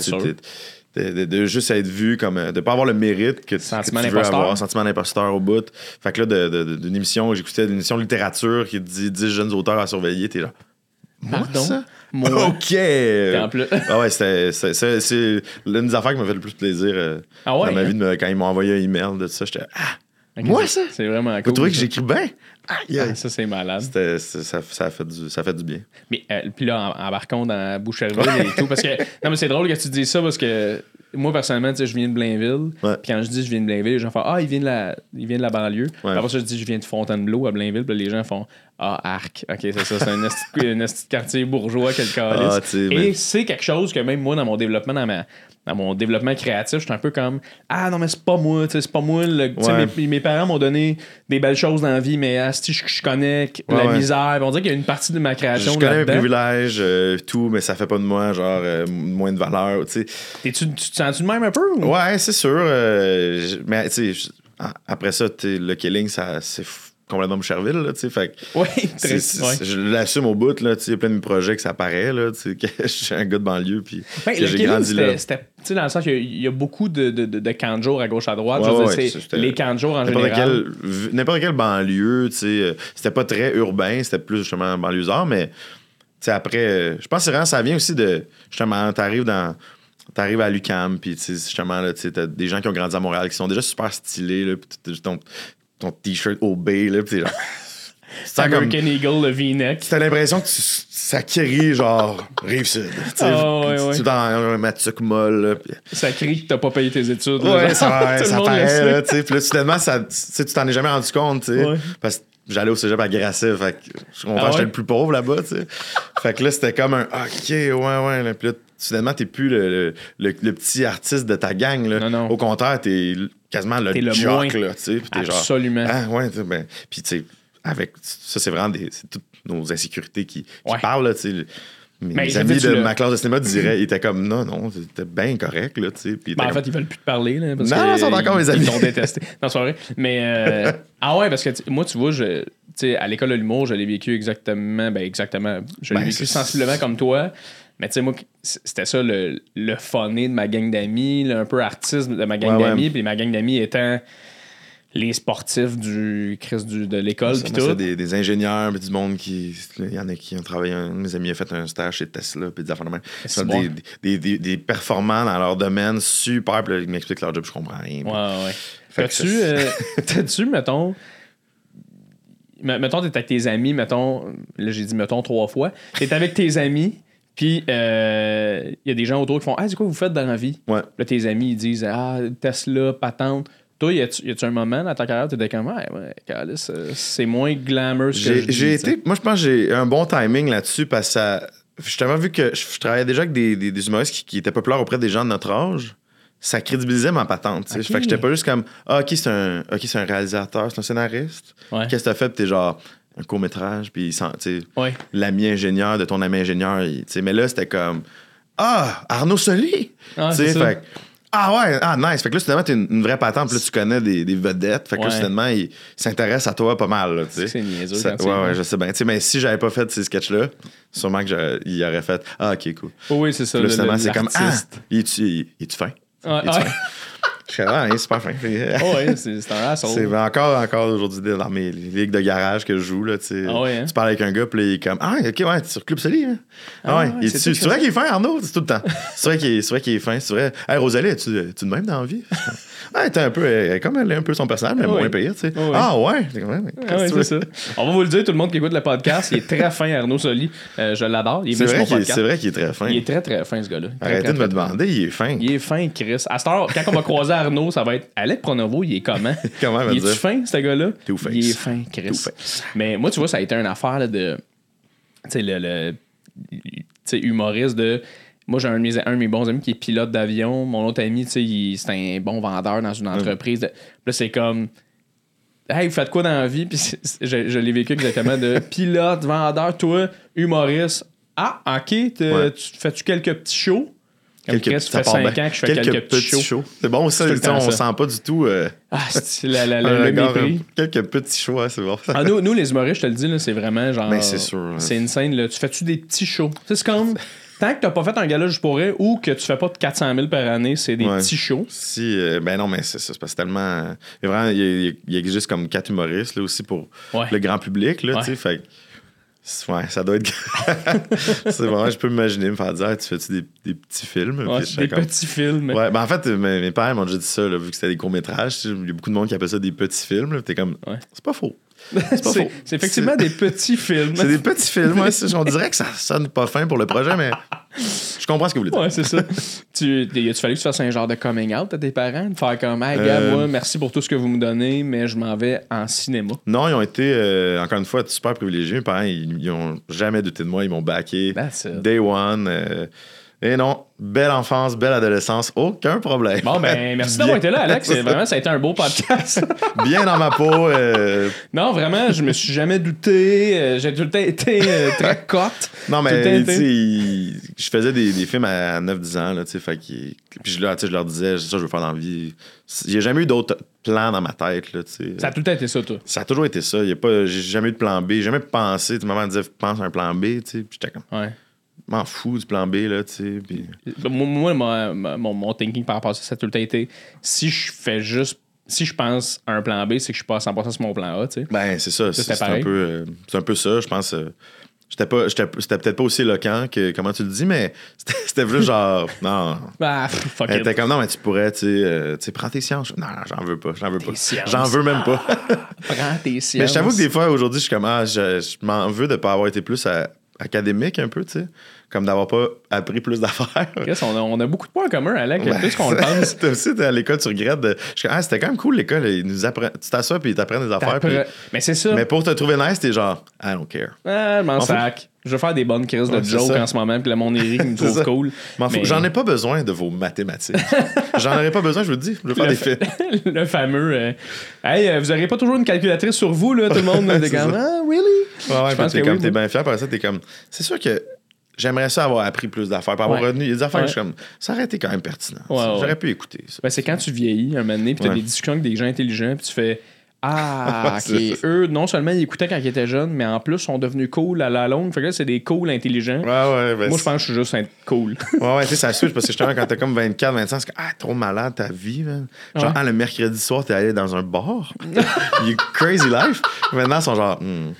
De, de- de juste être vu comme. euh, de pas avoir le mérite que, tu- Sentiment que tu veux avoir, sentiment d'imposteur au bout. Fait que là, d'une émission, j'écoutais une émission littérature qui dit 10 jeunes auteurs à surveiller, t'es là. Moi, Pardon? ça? Moi. OK! Ah ouais, c'était- c'est c'est- c'est l'une des affaires qui m'a fait le plus plaisir euh, Ah ouais, dans ma hein? vie. de me- quand ils m'ont envoyé un email de ça, j'étais Ah, Moi, ça? C'est vraiment cool. vous trouvez que j'écris bien? Aïe, aïe. Ah, ça, c'est malade. C'était- c'est- ça, fait du, ça fait du bien. Mais euh, puis là, en- embarquons dans Boucherville et tout. Parce que, non, mais c'est drôle que tu dises ça parce que moi, personnellement, tu sais, je viens de Blainville. Ouais. Puis quand je dis je viens de Blainville, les gens font Ah, il vient de la, il vient de la banlieue. Puis Après ça, je dis je viens de Fontainebleau à Blainville. Puis là, les gens font Ah, arc. Ok, c'est ça. C'est un un quartier bourgeois, quel calice. Ah, tu Et mais- c'est quelque chose que même moi, dans mon développement, dans ma. Dans mon développement créatif, je suis un peu comme Ah non, mais c'est pas moi, tu c'est pas moi. le- tu Ouais. mes, mes parents m'ont donné des belles choses dans la vie, mais asti, je, je connais la Ouais, misère. On dirait qu'il y a une partie de ma création. Je connais mes privilèges, euh, tout, mais ça fait pas de moi, genre, euh, moins de valeur, tu sais. T'es-tu- tu te sens-tu de même un peu? ou? Ouais, c'est sûr. euh, mais, tu sais, après ça, le killing, ça, c'est f- complètement Boucherville, là, tu sais. Fait c'est- très, ouais. je l'assume au bout, là, tu sais. Il y a plein de projets que ça paraît, là, tu sais, que je suis un gars de banlieue, puis Ben, que le j'ai grandi là. c'était, tu sais, dans le sens qu'il y y a beaucoup de, de, de, camps de jour à gauche à droite. Ouais, dire, c'est les camps de jour en N'importe général. n'importe quelle banlieue, tu sais, euh, c'était pas très urbain, c'était plus justement banlieusard, mais tu sais, après, euh, je pense que vraiment, ça vient aussi de, justement, t'arrives dans, t'arrives à l'UCAM, puis tu sais, justement, là, tu sais, t'as des gens qui ont grandi à Montréal, qui sont déjà super stylés, là, puis t'as ton, ton t-shirt OB, là, puis t'es genre... C'est comme... American Eagle, le V-neck. T'as l'impression que tu, ça crie genre Rive-Sud. Tu sais, Ah, ouais, tu- ouais. dans un Matsuc molle, là, Ça crie que t'as pas payé tes études. là, Ouais, genre, ça, le ça paraît, là. Puis là, ça, tu t'en es jamais rendu compte, tu sais. Ouais. Parce que j'allais au cégep à Grasset, fait que je comprends, Ah ouais? j'étais le plus pauvre là-bas, tu sais. Fait que là, c'était comme un OK, ouais, ouais. Là, puis là, soudainement, t'es plus le, le, le- le petit artiste de ta gang, là. Non, non. Au contraire, t'es quasiment le, jock, moins. là, tu sais. Puis t'es genre. Absolument. Ah, ouais, tu sais, ben. Puis, tu sais, avec. Ça, c'est vraiment des. C'est toutes nos insécurités qui, qui Ouais. parlent, là, tu sais. Mes Mais amis de ma classe de cinéma disaient, ils étaient comme non, non, c'était bien correct, là, tu sais. Ben, en fait, ils veulent plus te parler. Là, parce Non, que ils sont encore mes amis. Ils t'ont détesté. Non, c'est vrai. Mais, euh, ah ouais, parce que moi, tu vois, je, à l'école de l'humour, je l'ai vécu exactement. Ben, exactement. Je l'ai Ben, vécu sensiblement comme toi. Mais tu sais, moi, c'était ça le, le funné de ma gang d'amis, un peu artiste de ma gang ouais. d'amis. Puis ma gang d'amis étant les sportifs du du, de l'école. Puis tout. des, des ingénieurs, puis du monde qui. Il y en a qui ont travaillé. Un de mes amis a fait un stage chez Tesla, puis des affaires de même. C'est bon. des, des, des, performants dans leur domaine, super. Puis ils m'expliquent leur job, je comprends rien. Ouais, ouais. T'as-tu, euh, t'as-tu, mettons, me- mettons, t'es avec tes amis, mettons, là j'ai dit mettons trois fois, t'es avec tes amis, puis il y a des gens autour qui font Ah, c'est quoi vous faites dans la vie Ouais. Là, tes amis, ils disent Ah, Tesla, patente. Toi, y a-tu y a-tu un moment dans ta carrière où t'étais comme Ouais, ouais, euh, c'est moins glamour que J'ai tu été. Moi, je pense que j'ai un bon timing là-dessus parce que ça. Justement, vu que je, je travaillais déjà avec des, des, des humoristes qui, qui étaient populaires auprès des gens de notre âge, ça crédibilisait ma patente. tu sais. Ok. Fait que j'étais pas juste comme Ah, ok, c'est un, ok, c'est un réalisateur, c'est un scénariste. Ouais. Qu'est-ce que t'as fait? Puis t'es genre un puis sent- tu sais, Ouais. l'ami ingénieur de ton ami ingénieur. il- tu mais là, c'était comme Ah, Arnaud Soli! Ah, Tu fait ah ouais, ah nice. Fait que là, soudainement, t'es une, une vraie patente, puis là, tu connais des, des vedettes. Fait que là, Ouais. soudainement, il s'intéresse à toi pas mal. Là, tu sais. C'est niaiseux Ça- quand tu y ouais, ouais, je sais bien. Tu sais, mais si j'avais pas fait ces sketchs-là, sûrement que j'aurais- il aurait fait Ah, ok, cool. Oh oui, c'est ça. Puis là, le- c'est comme Ah, l'artiste. il est-tu il, il est-tu fin? Ouais, Il est-tu ouais. fin? Je suis ah, est super fin. Oh, ouais, c'est un c'est encore, encore aujourd'hui dans mes ligues de garage que je joue. Là. Ah ouais, hein? Tu parles avec un gars, puis il est comme Ah, ok, ouais, tu es sur Club Soli. Hein? Ah, Ah ouais. ouais, c'est vrai qu'il est fin, Arnaud? C'est tout le temps. C'est vrai qu'il est, qu'il est fin. C'est vrai. Hey, Rosalie, es-tu de même dans la vie? T'es un peu, elle est comme elle est un peu son personnage, mais moins payé, tu sais. Ah, ouais. C'est Ah ça. On va vous le dire, tout le monde qui écoute le podcast, il est très fin, Arnaud Soli. Euh, je l'adore. Il est C'est vrai qu'il est- podcast. c'est vrai qu'il est très fin. Il est très, très fin, ce gars-là. Arrêtez très, de me demander, il est fin. Il est fin, Chris. À cette heure, quand on va croiser Arnaud, ça va être Alec Pronovo, il est comment? Comment il dire? fin, ce gars-là? Il est fin, Chris. Mais moi, tu vois, ça a été une affaire là, de. Tu sais, le. le tu sais, humoriste de. Moi, j'ai un, de mes- un de mes bons amis qui est pilote d'avion. Mon autre ami, tu sais, il- c'est un bon vendeur dans une entreprise. Là, c'est comme. Hey, vous faites quoi dans la vie? Puis je, je l'ai vécu exactement de pilote, vendeur, toi, humoriste. Ah, ok, Ouais. tu fais-tu quelques petits shows? Comme Chris, ça fait part 5 bien. ans que je fais quelques, petits shows. C'est bon, ça, le temps on ça. sent pas du tout euh, Ah, c'est la, la, la- le mépris? quelques petits shows, c'est bon. Ah, nous, nous, les humoristes, je te le dis, là, c'est vraiment genre. Ben, c'est sûr. C'est une scène, là. Tu fais-tu des petits shows? C'est comme. Tant que t'as pas fait un gala juste pour rire ou que tu fais pas de 400 000 par année, c'est des Ouais. petits shows. Si, euh, ben non, mais c'est ça, c'est parce que tellement. il vraiment, il, existe comme quatre humoristes là, aussi pour Ouais. le grand public, là, Ouais. tu sais, fait Ouais, ça doit être. c'est vrai, je peux m'imaginer me faire dire, Hey, tu fais-tu des, des petits films? Ouais, des comme- petits films. Ouais, ben en fait, euh, mes, mes parents m'ont déjà dit ça, là, vu que c'était des courts-métrages. Il y a beaucoup de monde qui appelle ça des petits films. T'es comme, Ouais. c'est pas faux. C'est effectivement des petits films. C'est des petits films. ouais, on dirait que ça sonne pas fin pour le projet, mais je comprends ce que vous voulez dire. Ouais, c'est ça. tu, y a-tu fallu que tu fasses un genre de coming out à tes parents? De faire comme, hey, gars, Euh, moi, merci pour tout ce que vous me donnez, mais je m'en vais en cinéma. Non, ils ont été, euh, encore une fois, super privilégiés. Mes parents, ils, ils ont jamais douté de moi. Ils m'ont backé. Day one. euh, et non, belle enfance, belle adolescence, aucun problème. Bon, ben, merci d'avoir été là, Alex. Vraiment, ça a été un beau podcast. Bien dans ma peau. euh, non, vraiment, je me suis jamais douté. euh, J'ai tout le temps été euh, très cote. non, mais tu sais, je faisais des, des films à 9-10 ans, là, tu sais, fait Puis je sais, je leur disais, c'est ça je veux faire dans la vie. J'ai jamais eu d'autres plans dans ma tête, là, tu sais. Ça a tout le temps été ça, toi. Ça a toujours été ça. J'ai jamais eu de plan B. J'ai jamais pensé. Tu maman disait, pense à un plan B, tu sais. Puis j'étais comme, Ouais. M'en fous du plan B, là, tu sais. Moi, mon, mon thinking par rapport à ça, ça a tout le temps été si je fais juste. Si je pense à un plan B, c'est que je suis pas à 100% sur mon plan A, tu sais. Ben, c'est ça. C'est, un peu, euh, un peu ça, je pense. euh, j'étais pas, j'étais, peut-être pas aussi éloquent que comment tu le dis, mais c'était, juste genre, non. Ah, pff, fuck it. comme, non, mais tu pourrais, tu sais, euh, tu sais, prends tes sciences. Non, j'en veux pas, j'en veux pas. J'en veux même pas. Prends tes sciences. mais je t'avoue que des fois, aujourd'hui, je suis comme, ah, je, je m'en veux de pas avoir été plus à- académique un peu, tu sais. Comme d'avoir pas appris plus d'affaires. Chris, on, a, on a beaucoup de points en commun, Alec, Ouais. plus qu'on le pense. Toi aussi, t'es à l'école, tu regrettes. de- ah, c'était quand même cool l'école. Nous. Tu t'assois puis ils t'apprennent des affaires. puis- Mais c'est ça. Mais pour te trouver nice, t'es genre, I don't care. Ah, je m'en sac. Je veux faire des bonnes crises de Ouais, jokes en ce moment, puis le monde Eric me trouve ça. cool. Mais- J'en ai pas besoin de vos mathématiques. J'en aurais pas besoin, je vous le dis. Je veux faire Le, des faits. le fameux. euh, hey, euh, vous aurez pas toujours une calculatrice sur vous, là, tout le monde. C'est comme, ah, really? Ouais, ouais, Je pense t'es que comme, oui, t'es bien fier. Par ça, t'es comme, c'est sûr que j'aimerais ça avoir appris plus d'affaires, pour avoir Ouais. retenu. Il y a des affaires que je suis comme, ça aurait été quand même pertinent. Ouais. J'aurais pu écouter ça. Ben, c'est quand tu vieillis un moment donné, puis t'as Ouais. des discussions avec des gens intelligents, puis tu fais Ah, ok. Eux, non seulement ils écoutaient quand ils étaient jeunes, mais en plus sont devenus cool à la longue. Fait que là, c'est des cool intelligents. Ouais, ouais. ben, Moi, je pense que je suis juste un cool. Ouais, ouais, tu sais, ça switch parce que justement, quand t'as comme 24, 25, c'est comme, ah, trop malade ta vie, man. Genre, ah, le mercredi soir, t'es allé dans un bar. you crazy life. Maintenant, ils sont genre, hmm,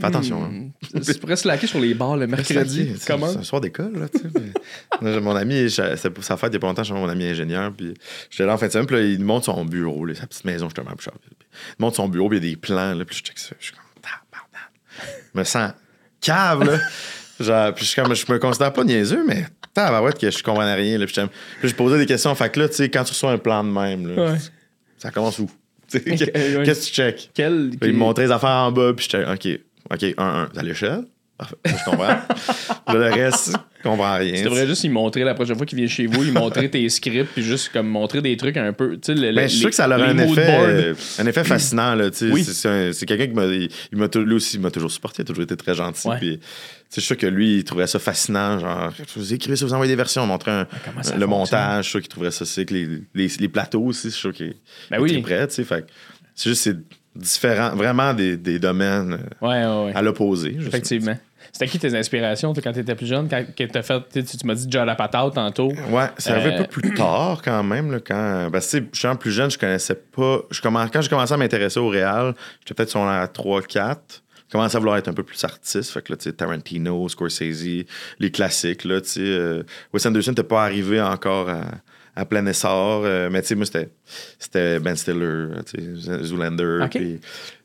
fais attention. hein. tu pourrais se laquer sur les bars le mercredi. C'est- Comment? C'est un soir d'école, là, tu sais. Mon ami, sa fête il y a pas longtemps, mon ami ingénieur, puis j'étais là en fin de semaine, puis là, il monte son bureau, là, sa petite maison, justement, à Boucherville. Il monte son bureau, puis il y a des plans, là, puis je check ça, je suis comme, tabarnak. Je me sens cave, là. Genre, puis je, comme, je me considère pas niaiseux, mais tabarouette que je comprenais rien, là, puis je posais des questions, fait que là, tu sais, quand tu reçois un plan de même, là, Ouais. ça commence où? Qu'est-ce que tu check? Quel. Puis il me montrait les affaires en bas, puis j'étais, OK, OK, un, un, à l'échelle? Parfait, je comprends. Là, le reste, je comprends rien. Tu devrais juste y montrer la prochaine fois qu'il vient chez vous, y montrer tes scripts, puis juste comme montrer des trucs un peu. Tu sais, le- Ben, je suis sûr que ça aurait un effet, euh, un effet fascinant. Là, tu sais. Oui. C'est- C'est un- c'est quelqu'un qui m'a. Il, il lui aussi, il m'a toujours supporté, il a toujours été très gentil. Ouais. Puis, tu sais, je suis sûr que lui, il trouverait ça fascinant. Genre, vous écrivez ça, vous envoyez des versions, montrer un- ça le fonctionne? montage. Je suis sûr qu'il trouverait ça sick. Les, les, les plateaux aussi, je suis sûr qu'il Ben oui. prêt. Fait que c'est juste, c'est différent, vraiment des, des domaines euh, Ouais, ouais, ouais. à l'opposé. Effectivement. C'était qui tes inspirations toi, quand tu étais plus jeune? Quand, t'as fait, tu m'as dit John la patate tantôt. Ouais, ça arrivait Euh, un peu plus tard quand même. Là, quand, sais, je suis un plus jeune, je connaissais pas. Je commence, quand j'ai commencé à m'intéresser au réel, j'étais peut-être sur la 3-4. Je commençais à vouloir être un peu plus artiste. Fait que là, tu sais, Tarantino, Scorsese, les classiques. Là, tu sais, euh, Wes Anderson n'était pas arrivé encore à, à plein essor. euh, mais tu sais, moi, c'était, Ben Stiller, Zoolander. Puis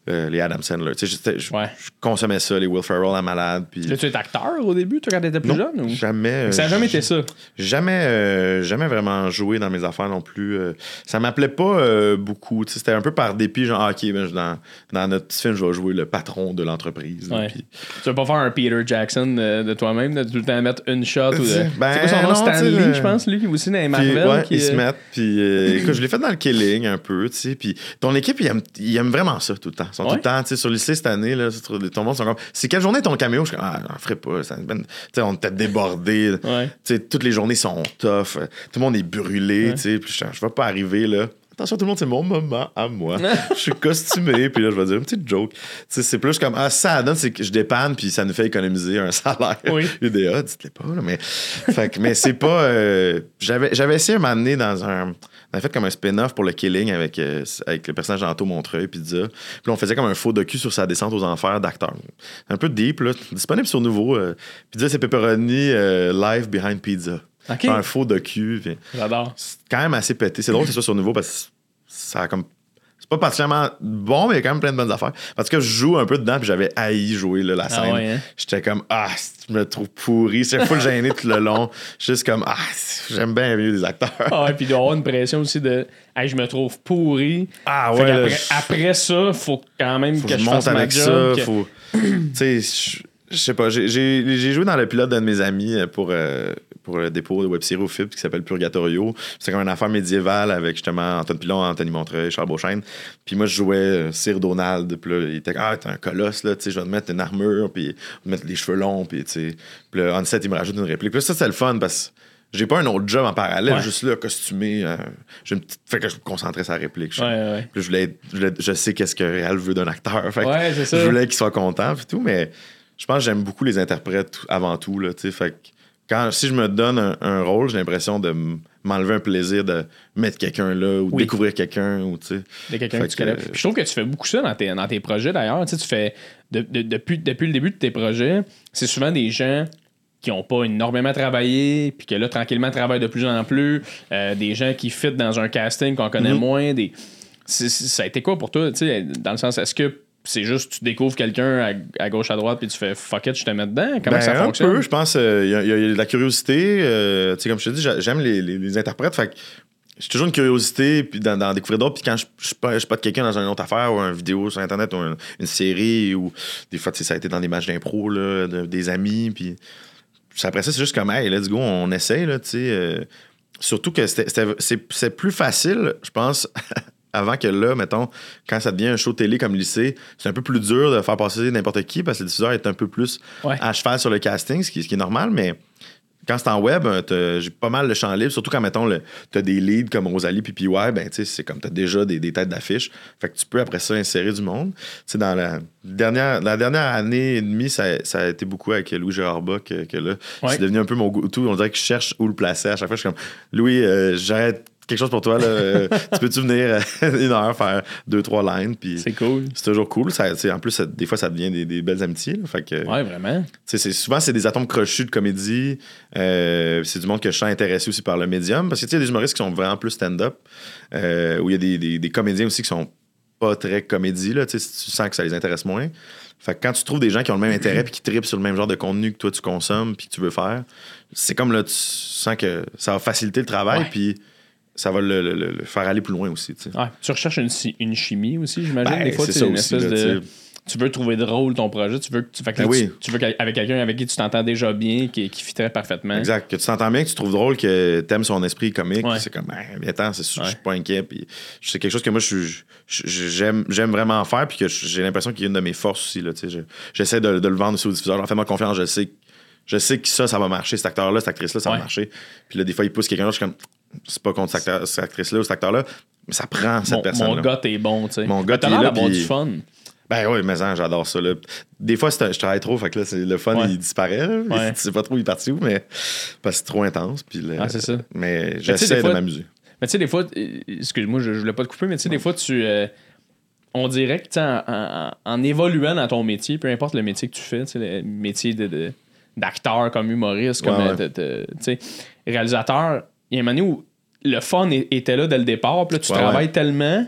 euh, les Adam Sandler. Tu sais, je, Ouais. consommais ça, les Will Ferrell, la malade. Puis Là, tu es acteur au début, toi, quand t'étais plus Non, jeune? Ou... jamais. euh, Ça n'a jamais été ça? Jamais, euh, jamais vraiment joué dans mes affaires non plus. euh. ça m'appelait pas beaucoup. Tu sais, C'était un peu par dépit, genre, ah, ok, ben, dans, dans notre petit film, je vais jouer le patron de l'entreprise. Ouais. puis- Tu vas pas faire un Peter Jackson de toi-même, de tout le temps mettre une shot ou de. Ben, c'est quoi son nom? non, Stan tu sais, Lee, le- je pense, lui, aussi dans les Marvel. ouais, qui, ils se mettent. Puis, écoute, je l'ai fait dans le Killing un peu, tu sais. Puis, ton équipe, ils aiment, ils aiment vraiment ça tout le temps. Ils sont tout le temps, tu sais, sur le lycée cette année, là, tout le monde sont comme. C'est quelle journée ton caméo? Je suis comme, ah, j'en ferai pas. ça- ben, Tu sais, on était débordés. Ouais. Tu sais, toutes les journées sont tough. Tout le monde est brûlé, Ouais. tu sais. Puis, je, je vais pas arriver, là. Attention, tout le monde, c'est mon moment à moi. je suis costumé, puis là, je vais dire une petite joke. Tu sais, c'est plus comme, ah, ça donne, c'est que je dépanne, puis ça nous fait économiser un salaire. Oui. UDA, dites-le pas, là, mais. fait que, mais c'est pas. euh, j'avais, j'avais essayé moment donné dans un. On avait fait comme un spin-off pour le Killing avec, euh, avec le personnage d'Anto Montreuil, Pizza. Puis là, on faisait comme un faux docu sur sa descente aux enfers d'acteur. Un peu deep, là. Disponible sur Nouveau. euh, Pizza, c'est Pepperoni euh, Live Behind Pizza. Ok. Un faux docu. J'adore. C'est quand même assez pété. C'est drôle que c'est ça sur Nouveau parce que ça a comme. Pas particulièrement bon, mais il y a quand même plein de bonnes affaires. Parce que je joue un peu dedans, puis j'avais haï jouer là, la scène. Ah ouais, hein? J'étais comme, ah, je me trouve pourri. C'est full gêné tout le long. Juste comme, ah, j'aime bien mieux des acteurs. Ah ouais, puis il doit avoir une pression aussi de hey, je me trouve pourri. Ah ouais, là, qu'après, je- après ça, faut quand même faut que que je fasse monte ma avec job. ça. que- Faut... tu sais, je sais pas, j'ai joué dans le pilote d'un de mes amis pour, euh, pour le dépôt de web série au FIP qui s'appelle Purgatorio. C'est comme une affaire médiévale avec justement Antoine Pilon, Anthony Montreuil, Charles Beauchesne. Puis moi, je jouais euh, Sir Donald. Puis là, il était ah, t'es un colosse, là, tu sais, je vais te mettre une armure, puis te mettre les cheveux longs, puis tu sais. Puis là, on set, il me rajoute une réplique. Puis là, ça, c'est le fun parce que j'ai pas un autre job en parallèle, Ouais. juste là, costumé. euh, j'ai une petite... Fait que je me concentrais sur la réplique. Je- Ouais, ouais. puis je, voulais être- je, voulais- je sais qu'est-ce que Réal veut d'un acteur. Fait que Ouais, c'est ça. Je voulais qu'il soit content puis tout, mais je pense que j'aime beaucoup les interprètes avant tout. Là, tu sais. fait que quand, si je me donne un, un rôle, j'ai l'impression de m'enlever un plaisir de mettre quelqu'un là ou Oui. découvrir quelqu'un. Ou, tu sais. de quelqu'un que tu connais. euh, Puis Je trouve que tu fais beaucoup ça dans tes, dans tes projets d'ailleurs. Tu, sais, tu fais de- de- depuis, depuis le début de tes projets, c'est souvent des gens qui n'ont pas énormément travaillé, puis que là, tranquillement, travaillent de plus en plus. Euh, des gens qui fit dans un casting qu'on connaît Mhm. moins. Des... ça a été quoi pour toi? Dans le sens, est-ce que c'est juste tu découvres quelqu'un à, à gauche, à droite, puis tu fais fuck it, je te mets dedans? Comment Ben, ça un fonctionne? peu, je pense. Il y, a- y a de la curiosité. euh, tu sais, comme je te dis, j'a- j'aime les, les- les interprètes. Fait j'ai toujours une curiosité puis d'en, d'en découvrir d'autres. Puis quand je je je pas de quelqu'un dans une autre affaire ou une vidéo sur Internet ou une, une série ou des fois, ça a été dans des matchs d'impro, là, de- des amis. Puis après ça, c'est juste comme, hey, let's go, on essaye, là, tu sais. euh, surtout que c'était, c'était- c'est, c'est plus facile, je pense. Avant que là, mettons, quand ça devient un show télé comme lycée, c'est un peu plus dur de faire passer n'importe qui parce que le diffuseur est un peu plus Ouais. à cheval sur le casting, ce qui, ce qui est normal, mais quand c'est en web, euh, j'ai pas mal le champ libre, surtout quand, mettons, t'as des leads comme Rosalie puis PY, ben, c'est comme t'as déjà des, des têtes d'affiche. Fait que tu peux, après ça, insérer du monde. Dans la dernière, la dernière année et demie, ça, ça a été beaucoup avec Louis Gérard Bas que, que là, Ouais. c'est devenu un peu mon go-to. On dirait que je cherche où le placer. À chaque fois, je suis comme, Louis, euh, j'arrête quelque chose pour toi, là. Euh, tu peux-tu venir euh, une heure faire deux, trois lines, puis C'est cool. c'est toujours cool. Ça, en plus, ça- des fois, ça devient des, des belles amitiés. là. Fait que, Ouais, vraiment. souvent, c'est des atomes crochus de comédie. Euh, c'est du monde que je sens intéressé aussi par le médium. Parce que tu sais, il y a des humoristes qui sont vraiment plus stand-up. euh, où il y a des, des- des comédiens aussi qui sont pas très comédie. Là, tu sens que ça les intéresse moins. Fait que quand tu trouves des gens qui ont le même intérêt puis qui tripent sur le même genre de contenu que toi tu consommes puis que tu veux faire, c'est comme là, tu sens que ça va faciliter le travail puis ça va le, le- faire aller plus loin aussi. tu sais. Ouais. Tu recherches une, une chimie aussi, j'imagine. Ben, des fois, c'est ça une aussi, espèce là, de. tu veux trouver drôle ton projet, tu veux que tu, fait que là, Ben oui. tu, tu veux qu'avec quelqu'un avec qui tu t'entends déjà bien, qui, qui fitterait parfaitement. Exact. Que tu t'entends bien, que tu trouves drôle, que t'aimes son esprit comique. Ouais. C'est comme, ben, ten, c'est sûr, Ouais. je suis pas inquiet. Puis c'est quelque chose que moi, j'aime, vraiment faire, puis que j'ai l'impression qu'il y a une de mes forces aussi. Là, tu sais. Je- j'essaie de, de le vendre aussi aux diffuseurs. Genre, fais-moi confiance, je sais, je sais que ça, ça va marcher. Cet acteur-là, cette actrice-là, ça va marcher. Puis là, des fois, il pousse quelqu'un d'autre, je suis comme, c'est pas contre cette, actrice-là ou cet acteur-là, mais ça prend cette personne-là. mon gars, t'es bon, tu sais. Mon gars, est l'air là, puis- du fun. Ben oui, mais j'adore ça. Là. Des fois, un- je travaille trop, fait que là, le fun, Ouais. il disparaît. là. Ouais. tu sais pas trop, il est parti où, mais parce que c'est trop intense. Puis là, Ah, c'est ça. Mais j'essaie de m'amuser. Mais tu sais, des fois, excuse-moi, je, je voulais pas te couper, mais tu sais, des fois, tu. euh, on dirait que en, en- en évoluant dans ton métier, peu importe le métier que tu fais, le métier de, d'acteur comme humoriste, comme euh, de- de- réalisateur, il y a un moment donné où le fun était là dès le départ, puis là, tu Ouais, travailles ouais. tellement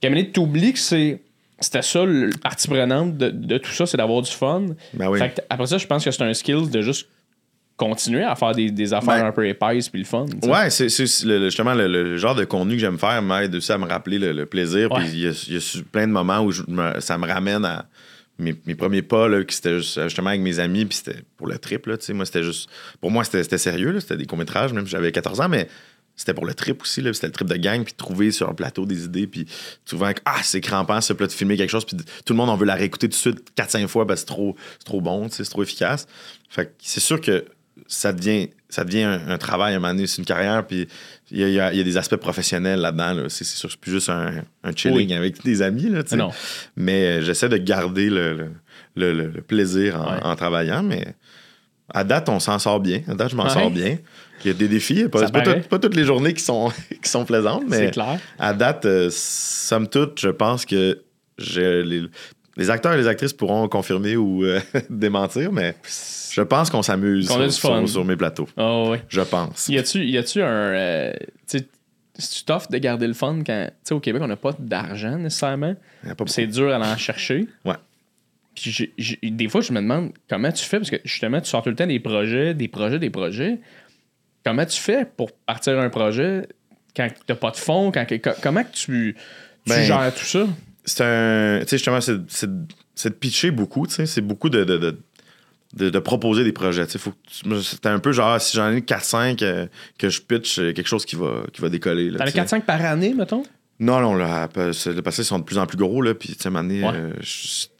qu'à un moment donné, tu oublies que c'est. c'était ça, le partie prenante de, de tout ça, c'est d'avoir du fun. Ben oui. Fait que après ça, je pense que c'est un skill de juste continuer à faire des, des affaires Ben, un peu épaisses puis le fun. tu sais. Ouais, c'est c'est le- le- justement le, le genre de contenu que j'aime faire m'aide aussi à me rappeler le, le plaisir. Puis il y, y a plein de moments où je me- ça me ramène à mes, premiers pas, là, qui c'était juste- justement avec mes amis, puis c'était pour le trip. Là, moi, c'était juste. Pour moi, c'était sérieux, c'était des courts-métrages, même j'avais 14 ans, mais c'était pour le trip aussi. C'était le trip de gang, puis trouver sur un plateau des idées, puis souvent, ah, c'est crampant, puis là, de filmer quelque chose, puis tout le monde, on veut la réécouter tout de suite 4-5 fois, parce que c'est trop, trop bon, c'est trop efficace. Fait c'est sûr que ça devient, ça devient un, un travail à un moment donné, c'est une carrière, puis il y a, il y a- il y a des aspects professionnels là-dedans. là. C'est c'est sûr que c'est plus juste un, un chilling Oui. avec des amis, là, sais. Non. Mais euh, j'essaie de garder le, le- le- le- le plaisir en, Ouais. en travaillant, mais à date, on s'en sort bien. À date, je m'en Ouais. sors bien. Il y a des défis. Pas, pas, paraît. tout- pas toutes les journées qui sont, qui sont plaisantes, mais C'est clair. à date, euh, somme toute, je pense que j'ai les, acteurs et les actrices pourront confirmer ou euh, démentir, mais je pense qu'on s'amuse Qu'on sur, sur- sur mes plateaux. Ah. Je pense. Y a-tu, y a-tu un. euh, c'est tough de garder le fun quand. Tu sais, au Québec, on n'a pas d'argent nécessairement. Pas C'est dur à en chercher. Ouais. Puis j'ai- j'ai- des fois, je me demande comment tu fais, parce que justement, tu sors tout le temps des projets, des projets, des projets. Comment tu fais pour partir un projet quand t'as pas de fonds? Quand, comment tu, tu Ben, gères tout ça? C'est un. Tu sais, justement, c'est, c'est, c'est de pitcher beaucoup, tu sais. C'est beaucoup de, de, de, de- de proposer des projets. Tu sais, faut que tu- un peu genre, si j'en ai 4-5, euh, que je pitch euh, quelque chose qui va, qui va décoller. là, T'en as tu sais. 4-5 par année, mettons? Non, non, là, parce que ils sont de plus en plus gros, là. Puis, tu sais, à un moment donné, Ouais. euh,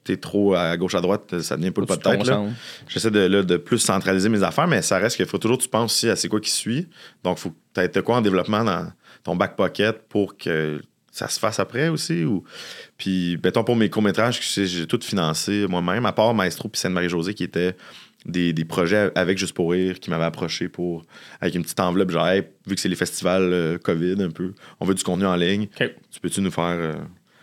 t'es trop à gauche, à droite, ça devient pas le pas que de tête, là. J'essaie de, là, de plus centraliser mes affaires, mais ça reste qu'il faut toujours que tu penses aussi à c'est quoi qui suit. Donc, faut que tu aies quoi en développement dans ton back pocket pour que ça se fasse après aussi. Ou... Puis, mettons, pour mes courts-métrages, que j'ai tout financé moi-même, à part Maestro puis Sainte-Marie-Josée, qui étaient des, des projets avec Juste pour rire, qui m'avaient approché pour avec une petite enveloppe, genre, Hey, vu que c'est les festivals euh, COVID un peu, on veut du contenu en ligne, tu peux-tu nous faire. euh,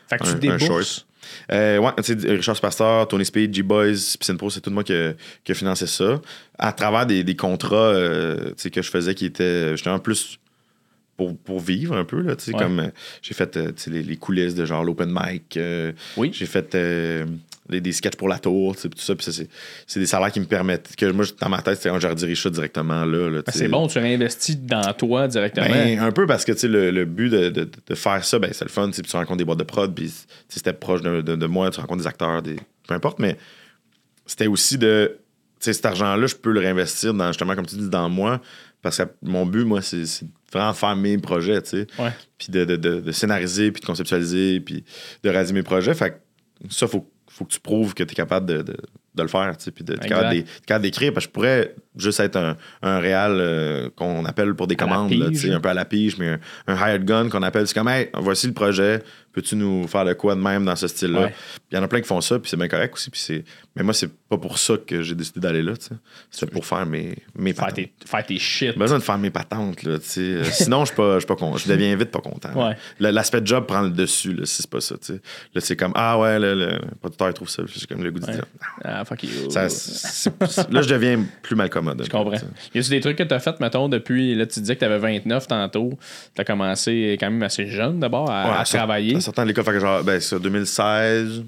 Fait que tu Un- short? euh, ouais, Richard Pasteur, Tony Speed, G-Boys, Piscine Pro, c'est tout moi qui a, qui a financé ça. À travers des, des contrats euh, que je faisais qui étaient justement plus pour, pour vivre un peu. Là, tu sais, Ouais. comme euh, j'ai fait euh, les, les coulisses de genre l'open mic. euh, Oui. J'ai fait des, des sketchs pour la tour, tout ça. C'est, des salaires qui me permettent. que Moi, dans ma tête, je redirige ça directement là. Ben, sais. c'est bon, tu réinvestis dans toi directement. Ben, un peu parce que tu sais, le, le but de, de- de faire ça, ben, c'est le fun. tu rencontres des boîtes de prod, puis c'était proche de, de- moi, tu rencontres des acteurs, des... peu importe, mais c'était aussi de. Tu sais, cet argent-là, je peux le réinvestir dans, justement, comme tu dis, dans moi. Parce que mon but, moi, c'est vraiment de faire mes projets, tu sais. Ouais. Puis de, de- de- de scénariser, puis de conceptualiser, puis de réaliser mes projets. Fait que ça, faut, faut que tu prouves que tu es capable de, de- le faire, tu sais, puis de capable d'écrire. Parce que je pourrais juste être un, un réal euh, qu'on appelle pour des À commandes, là, tu sais, un peu à la pige, mais un, un hired gun qu'on appelle. C'est comme, hey, voici le projet, peux-tu nous faire le quoi de même dans ce style-là? Ouais. Il y en a plein qui font ça, puis c'est bien correct aussi. Puis c'est... Mais moi, c'est pas pour ça que j'ai décidé d'aller là, tu sais. C'est pour faire mes, mes Faire patentes. tes, faire tes shit. J'ai besoin de faire mes patentes, là, tu. Euh, Sinon, je pas, pas con- Je deviens vite pas content. Ouais. L'aspect job prend le dessus, là, si c'est pas ça, tu sais. Là, c'est comme, ah ouais, là, le producteur il trouve ça. J'ai comme le goût de Ouais. dire. Ah, fuck you. Ça, c'est- c'est- là, je deviens plus mal commode. Je comprends. Y a-tu des trucs que t'as fait, mettons, depuis. Là, tu disais que t'avais 29 tantôt. T'as commencé quand même assez jeune d'abord à, Ouais, travailler. Sortant de l'école, fait que genre, ben, c'est 2016.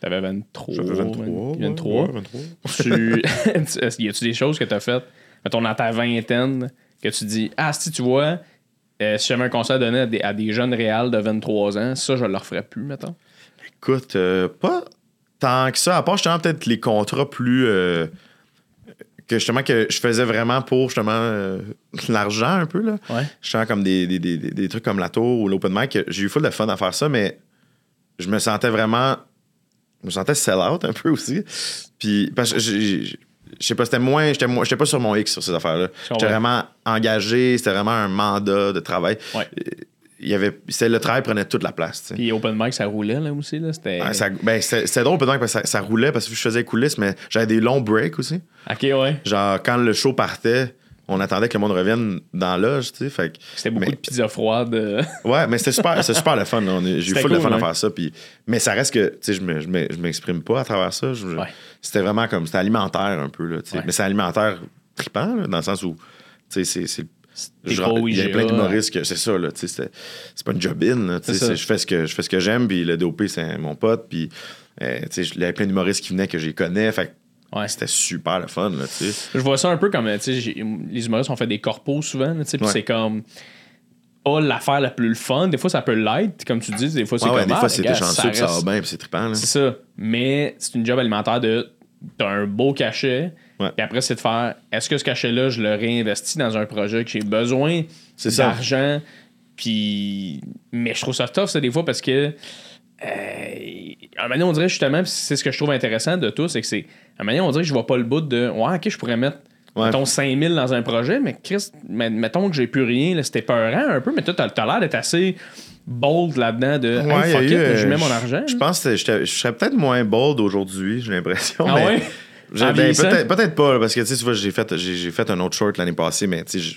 T'avais 23. J'avais 23. ouais, 23. ouais, 23. tu... y a-tu des choses que t'as faites, mettons, dans ta vingtaine, que tu dis, ah, si tu vois, euh, si j'avais un conseil à donner à des, à des jeunes réals de 23 ans, ça, je le referais plus, mettons. Écoute, euh, pas tant que ça, à part justement peut-être les contrats plus. euh, que justement que je faisais vraiment pour justement euh, l'argent un peu là. Ouais. Justement comme des, des, des, des- trucs comme la tour ou l'open mic. J'ai eu full de fun à faire ça, mais je me sentais vraiment. Je me sentais sell out un peu aussi. Puis parce que je sais pas, c'était moins. J'étais j'étais pas sur mon X sur ces affaires-là. Je J'étais vraiment engagé, c'était vraiment un mandat de travail. Ouais. Il y avait. Le travail prenait toute la place. tu sais. Puis Open Mic, ça roulait, là aussi, là. C'était. Ça- ben, c'était drôle peut-être parce que ça, ça roulait parce que je faisais coulisses, mais j'avais des longs breaks aussi. Ok, ouais. Genre, quand le show partait, on attendait que le monde revienne dans la loge, tu sais. C'était beaucoup mais- de pizza froide. euh. Ouais, mais c'était super, c'était super le fun. J'ai eu full de cool, fun à faire ça. Puis, mais ça reste que, tu sais, je me- je me- je m'exprime pas à travers ça. Ouais. C'était vraiment comme, c'était alimentaire un peu, là, tu sais. Ouais. Mais c'est alimentaire trippant, là, dans le sens où, tu sais, c'est- c'est Il y a plein d'humoristes que c'est ça, là. C'est c'est pas une job-in. C'est ça. c'est- Je fais ce que, je fais ce que j'aime, puis le DOP, c'est mon pote. Puis, euh, tu sais, il y avait plein d'humoristes qui venaient que j'y connais. Fait Ouais. c'était super le fun, là. Je vois ça un peu comme, j'ai- les humoristes ont fait des corpos souvent, puis Ouais. c'est comme pas l'affaire la plus fun. Des fois, ça peut l'être, comme tu dis, des fois, c'est Ouais, comme des ah, fois, c'est gars, t'es chanceux, ça reste- va bien, puis c'est trippant, là. C'est ça. Mais c'est une job alimentaire de. T'as un beau cachet. Ouais. Puis après, c'est de faire est-ce que ce cachet-là, je le réinvestis dans un projet que j'ai besoin d'argent? Puis. Mais je trouve ça tough, ça, des fois, parce que. Euh, à un moment donné, on dirait justement, c'est ce que je trouve intéressant de tout, c'est que c'est. À un moment donné, on dirait que je vois pas le bout de. Ouais, ok, je pourrais mettre. Ouais. Mettons 5000 dans un projet, mais Chris, met- mettons que j'ai plus rien, c'était peurant un peu, mais toi, t'as, t'as l'air d'être assez bold là-dedans de. Ouais, hey, fuck it, euh, je mets mon je- argent. Je pense que j'étais- je serais peut-être moins bold aujourd'hui, j'ai l'impression. Ah mais ouais? Ben, peut-être, peut-être pas, là, parce que tu vois, j'ai fait, j'ai, j'ai fait un autre short l'année passée, mais tu sais,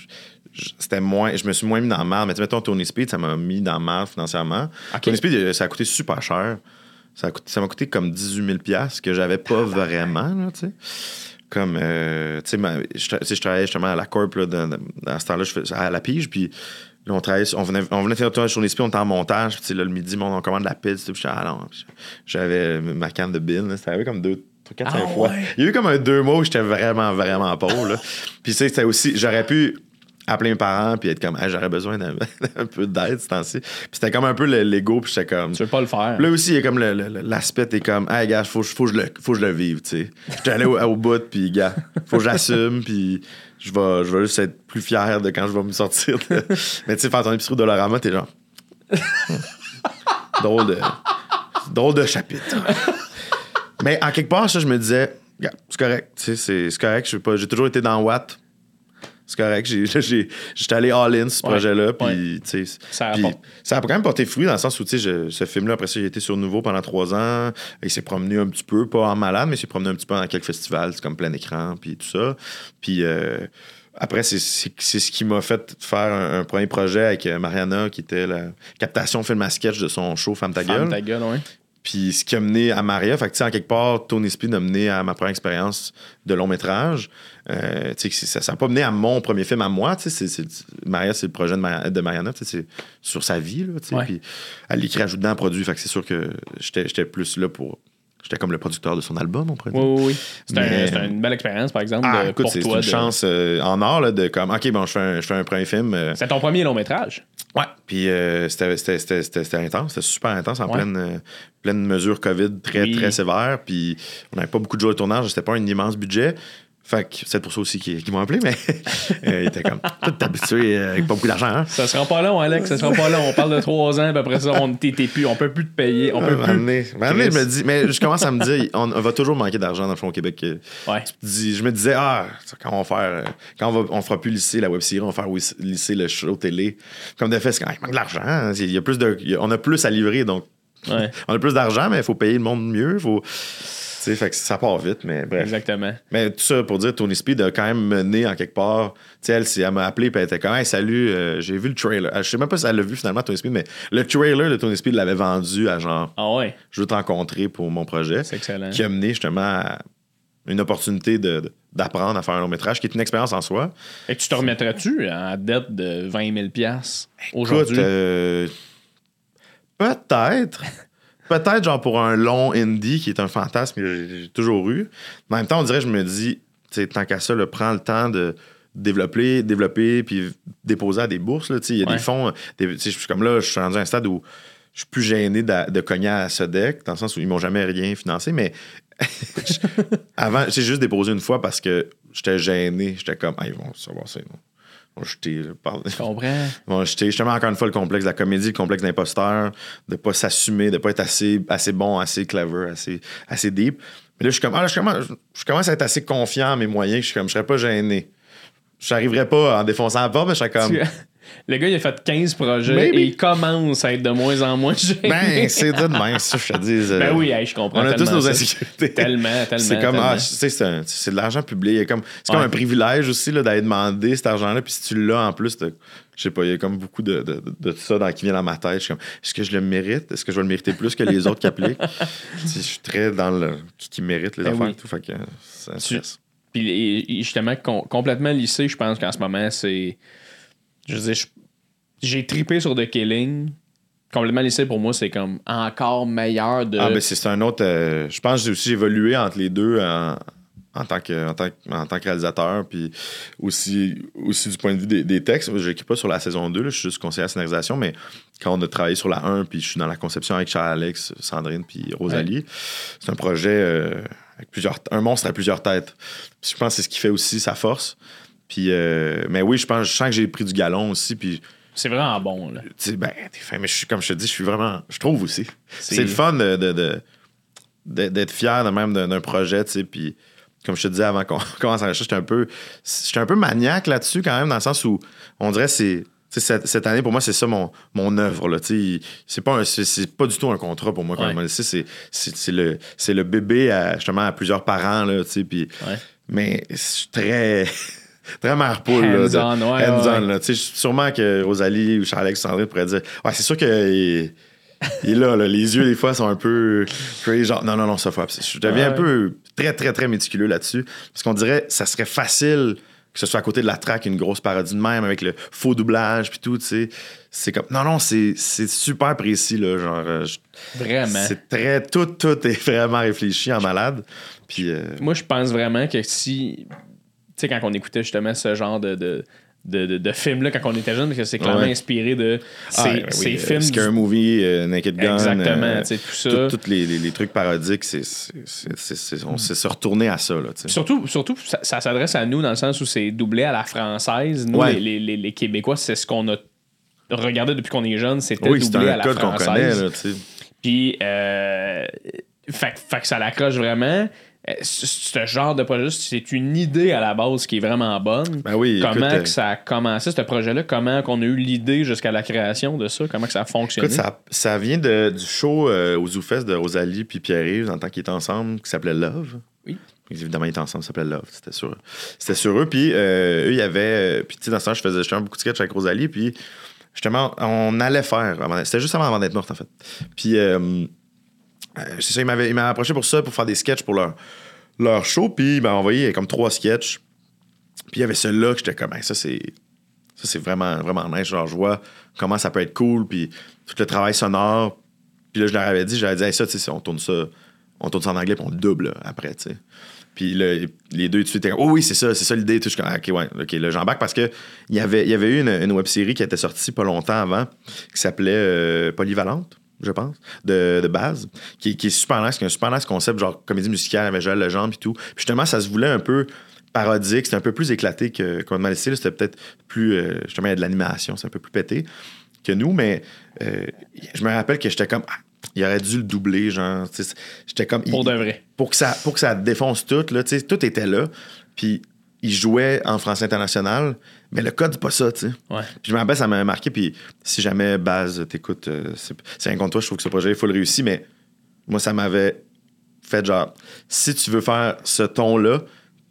c'était moins, je me suis moins mis dans le mal. Mais tu sais, mettons, Tony Speed, ça m'a mis dans le mal financièrement. Tony Speed, euh, ça a coûté super cher. Ça, a coûté- ça m'a coûté comme 18 000 piastres, que j'avais pas vraiment, là, tu sais. Comme, euh, tu sais, je, travaillais justement à la Corp, là, dans, dans- à ce temps-là, je fais- à la pige, puis là, on travaillait, on venait, on venait faire un tour sur les spies, on était en montage, puis là, le midi, mon- on commande la pizza, puis ah non, j'avais ma canne de bin, c'était arrivé comme deux, Ah cinq fois. ouais? Il y a eu comme un deux mois où j'étais vraiment, vraiment pauvre, là. Puis tu sais, c'était aussi, j'aurais pu appeler mes parents, puis être comme, j'aurais besoin d'un un peu d'aide, ce temps-ci. Puis c'était comme un peu le- l'ego, puis j'étais comme, Tu veux pas le faire. Là aussi, il y a comme l'aspect, t'es comme, hey, gars, faut, faut, que je le, faut que je le vive, tu sais. J'étais allé au, au bout, puis, gars, faut que j'assume, puis je vais, je vais juste être plus fier de quand je vais me sortir. de- Mais tu sais, faire ton épicerie au Dollarama, t'es genre. drôle de. Drôle de chapitre. Mais en quelque part, ça, je me disais, c'est correct, tu sais, c'est correct, je sais pas, j'ai toujours été dans Watt. C'est correct, j'ai- j'ai- j'étais allé all-in ce projet-là, puis, ouais. tu sais. Ça ça a quand même porté fruit dans le sens où, tu sais, je- ce film-là, après ça, a été sur Nouveau pendant trois ans. Il s'est promené un petit peu, pas en malade, mais il s'est promené un petit peu dans quelques festivals, c'est comme plein écran, puis tout ça. Puis euh, après, c'est- ce qui m'a fait faire un, un premier projet avec euh, Mariana, qui était la captation film à sketch de son show Femme ta gueule. ta gueule, ouais. Puis ce qui a mené à Maria, fait que, tu sais, en quelque part, Tony Speed a mené à ma première expérience de long métrage. Euh, tu sais, que c'est- ça n'a pas mené à mon premier film à moi. tu sais, c'est- c'est- Maria, c'est le projet de, Mari- de Mariana, c'est sur sa vie. Là, Ouais. Puis elle écrit, ajoute dedans, produit. Fait que c'est sûr que j'étais j'étais plus là pour. J'étais comme le producteur de son album, on pourrait dire. Oui, oui, un- c'est une belle expérience, par exemple, Ah, de- écoute, c'est une de- chance euh, en or là, de comme, OK, bon, je fais un, je fais un premier film. euh, C'est ton premier long métrage? Ouais. Puis euh, c'était- c'était c'était- c'était- c'était intense, c'était super intense en Ouais. pleine, pleine mesure COVID très, Oui. très sévère. Puis on n'avait pas beaucoup de jours de tournage, c'était pas un immense budget. Fait que c'est pour ça aussi qu'ils m'ont appelé, mais euh, il était comme tout habitué euh, avec pas beaucoup d'argent. Hein? Ça sera pas long, Alex. Ça sera pas long. On parle de trois ans, puis après ça, on t'es plus. On peut plus te payer. On peut plus. je me dis, mais je commence à me dire, on, on va toujours manquer d'argent dans le fond au Québec. Ouais. dis- je me disais, ah, quand on va faire, quand on, va, on fera plus lycée la web série, on va faire lycée le show télé. Comme de fait, c'est quand il manque de l'argent. hein. Il y a plus de, on a plus à livrer, donc Ouais. on a plus d'argent, mais il faut payer le monde mieux. Faut, sais, fait que ça part vite, mais bref. Exactement. Mais tout ça pour dire, Tony Speed a quand même mené en quelque part. Tu sais, elle, m'a appelé, puis elle était comme, hey, salut, euh, j'ai vu le trailer. Euh, Je sais même pas si elle l'a vu finalement, Tony Speed, mais le trailer de Tony Speed l'avait vendu à genre, Ah ouais? je veux te rencontrer pour mon projet. C'est excellent. Qui a mené justement à une opportunité de- d'apprendre à faire un long métrage, qui est une expérience en soi. Et tu te remettrais-tu en dette de 20 000 Écoute, aujourd'hui? euh, peut-être. Peut-être, genre, pour un long indie qui est un fantasme que j'ai toujours eu. Mais en même temps, on dirait, je me dis, tant qu'à ça, là, prends le temps de développer, développer, puis déposer à des bourses. là, tu sais, Il y a Ouais. des fonds. je suis comme là, je suis rendu à un stade où je suis plus gêné de, de cogner à Sodec, dans le sens où ils m'ont jamais rien financé, mais avant, j'ai juste déposé une fois parce que j'étais gêné. J'étais comme, ah, ils vont savoir ça. Ils vont, ils vont jeter. justement encore une fois le complexe de la comédie, le complexe d'imposteur, de pas s'assumer, de pas être assez, assez bon, assez clever, assez, assez deep. Mais là, je suis comme, ah, là, je commence, je commence à être assez confiant en mes moyens, je suis comme, je serais pas gêné. Je n'arriverais pas en défonçant la porte, mais je serais comme, Le gars, il a fait 15 projets Maybe. et il commence à être de moins en moins gêné. ben, c'est de même, ça, je te dis. euh, Ben oui, hey, je comprends. On a tous nos insécurités. Tellement, tellement. C'est comme, tellement. ah, tu sais, c'est de l'argent public. Comme- C'est comme Ouais. un privilège aussi d'aller demander cet argent-là. Puis si tu l'as en plus, je sais pas, il y a comme beaucoup de, de, de- de ça dans, qui vient dans ma tête. Je suis comme, est-ce que je le mérite? Est-ce que je vais le mériter plus que les autres qui appliquent? Je suis très dans le qui, qui mérite les Ben affaires oui. et tout. Fait que ça Tu-. Puis justement, com- complètement lycée, je pense qu'en ce moment, c'est. Je veux dire, je- j'ai tripé sur The Killing. Complètement laissé pour moi, c'est comme encore meilleur de. Ah, ben c'est un autre. euh, je pense que j'ai aussi évolué entre les deux en, en tant, que, en, tant, que- en tant que réalisateur, puis aussi, aussi du point de vue des, des textes. Je n'écris pas sur la saison 2, là, je suis juste conseiller à la scénarisation, mais quand on a travaillé sur la 1, puis je suis dans la conception avec Charles-Alex, Sandrine, puis Rosalie, c'est un projet euh, avec plusieurs. Un monstre à plusieurs têtes. Puis je pense que c'est ce qui fait aussi sa force. Puis, euh, mais oui, je pense, je sens que j'ai pris du galon aussi, puis C'est vraiment bon, là. tu sais, ben, t'es fin, mais je suis, comme je te dis, je suis vraiment, je trouve aussi. C'est- le fun de, de- d'être fier de même d'un, projet, tu sais, puis comme je te disais avant qu'on commence à enregistrer, j'étais un peu, j'étais un peu maniaque là-dessus quand même, dans le sens où on dirait c'est, cette, cette année pour moi c'est ça mon, mon œuvre c'est pas un- c'est, c'est pas du tout un contrat pour moi quand Ouais. c'est, c'est, c'est, c'est le, c'est le bébé à, justement à plusieurs parents là, puis Ouais. mais je suis très très mère poule là, de- Hands-on, ouais, sûrement que Rosalie ou Charles-Alex ou Sandrine pourraient dire Ouais, c'est sûr qu'il est, il est là, là. Les yeux, des fois, sont un peu crazy. Genre, non, non, non, ça faut. Je deviens un peu très, très, très méticuleux là-dessus. Parce qu'on dirait ça serait facile que ce soit à côté de la track une grosse parodie de même avec le faux doublage puis tout, tu sais. C'est comme. Non, non, c'est super précis, là. Genre, euh, je- Vraiment. c'est très. Tout, tout est vraiment réfléchi en malade. Puis. euh, Moi, je pense vraiment que si. Sais, quand on écoutait justement ce genre de. de de, de, de film-là quand on était jeune, que c'est clairement Ouais. inspiré de ces, ah, oui, ces euh, films. Scary Movie, euh, Naked Gun. Exactement, euh, tout ça. Tous les, les- les trucs parodiques, c'est on s'est se retourné à ça. Là. Surtout, surtout ça, ça s'adresse à nous dans le sens où c'est doublé à la française. Nous, Ouais. les, les- Québécois, c'est ce qu'on a regardé depuis qu'on est jeune, c'était Oui, c'est doublé à la code qu'on française. connaît. Là. Puis, euh, fait, fait que ça l'accroche vraiment. C- Ce genre de projet, c'est une idée à la base qui est vraiment bonne. Ben oui, comment écoute, euh, que ça a commencé, ce projet-là? Comment qu'on a eu l'idée jusqu'à la création de ça? Comment que ça a fonctionné? Écoute, ça, ça vient de- du show euh, au ZooFest de Rosalie puis Pierre-Yves en tant qu'ils étaient ensemble, qui s'appelait Love. Oui. Évidemment, ils étaient ensemble, ça s'appelait Love. C'était sur, c'était sur eux. Puis euh, eux, il y avait. Puis tu sais, dans ce temps, je faisais justement beaucoup de sketchs avec Rosalie. Puis justement, on allait faire. C'était juste avant, avant d'être morte, en fait. Puis euh, c'est ça, ils m'avaient approché pour ça, pour faire des sketchs pour leur, leur show. Puis ils m'avaient envoyé comme trois sketchs. Puis il y avait celui-là que j'étais comme, ça, c'est. Ça, c'est vraiment, vraiment nice. Genre, je vois comment ça peut être cool. Puis tout le travail sonore. Puis là, je leur avais dit, j'avais dit, Hey, ça, tu sais, on tourne ça, on tourne ça en anglais, puis on le double après, tu sais. Puis les deux, tout de suite, étaient comme, oh oui, c'est ça, c'est ça l'idée. Je suis comme, Ah, ok, ouais, ok, là, j'embarque parce que il y avait, il y avait eu une, une web série qui était sortie pas longtemps avant, qui s'appelait euh, Polyvalente. Je pense, de, de base, qui, qui est super nice, qui a un super nice concept, genre comédie musicale avec Joël Legendre et tout. Puis justement, ça se voulait un peu parodique, c'était un peu plus éclaté que laissé. là. C'était peut-être plus, euh, justement, il y a de l'animation, c'est un peu plus pété que nous, mais euh, je me rappelle que j'étais comme, ah, il aurait dû le doubler, genre, tu sais, j'étais comme, Pour il- de vrai. pour que ça, pour que ça défonce tout, là, tu sais, tout était là. Puis il jouait en français international, mais le code, c'est pas ça, tu sais. Ouais. Puis je me rappelle, ça m'a marqué. Puis si jamais Baz t'écoute, euh, c'est rien contre toi, je trouve que ce projet est full réussi, mais moi, ça m'avait fait genre, si tu veux faire ce ton-là,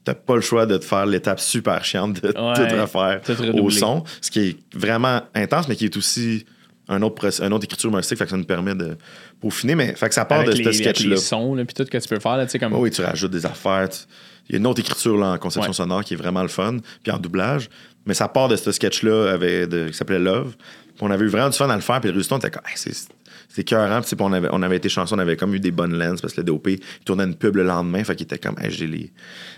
t'as pas le choix de te faire l'étape super chiante de Ouais, tout refaire au son, ce qui est vraiment intense, mais qui est aussi un autre, un autre écriture humoristique, fait que ça nous permet de peaufiner. Mais fait que ça part Avec de ce sketch-là. les sons, là, puis tout que tu peux faire, là, tu sais, comme... Ah oui, tu rajoutes des affaires. tu- Il y a une autre écriture là, en conception Ouais. sonore qui est vraiment le fun, puis en doublage. Mais ça part de ce sketch-là qui s'appelait Love. Puis on avait eu vraiment du fun à le faire, puis le résultat, on était comme, Hey, c'est c'est écœurant. Puis, puis on avait, on avait été chanceux, on avait comme eu des bonnes lenses parce que le DOP il tournait une pub le lendemain, fait qu'il était comme, Hey, j'ai les,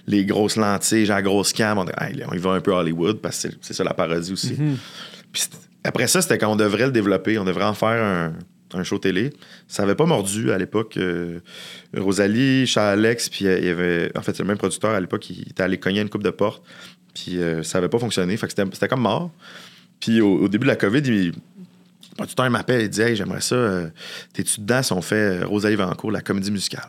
les grosses lentilles, j'ai la grosse cam. On, Hey, là, on y va un peu Hollywood parce que c'est- ça la parodie aussi. Puis c'était- après ça, c'était quand on devrait le développer. On devrait en faire un, un show télé. Ça avait pas mordu à l'époque. euh, Rosalie, Charles-Alex, puis euh, il y avait. En fait, c'est le même producteur à l'époque, il était allé cogner une coupe de porte. Puis euh, ça avait pas fonctionné. Fait que c'était comme mort. Puis au, début de la COVID, le producteur il m'appelle et dit Hey, j'aimerais ça. T'es-tu dedans si on fait Rosalie Vancourt, la comédie musicale?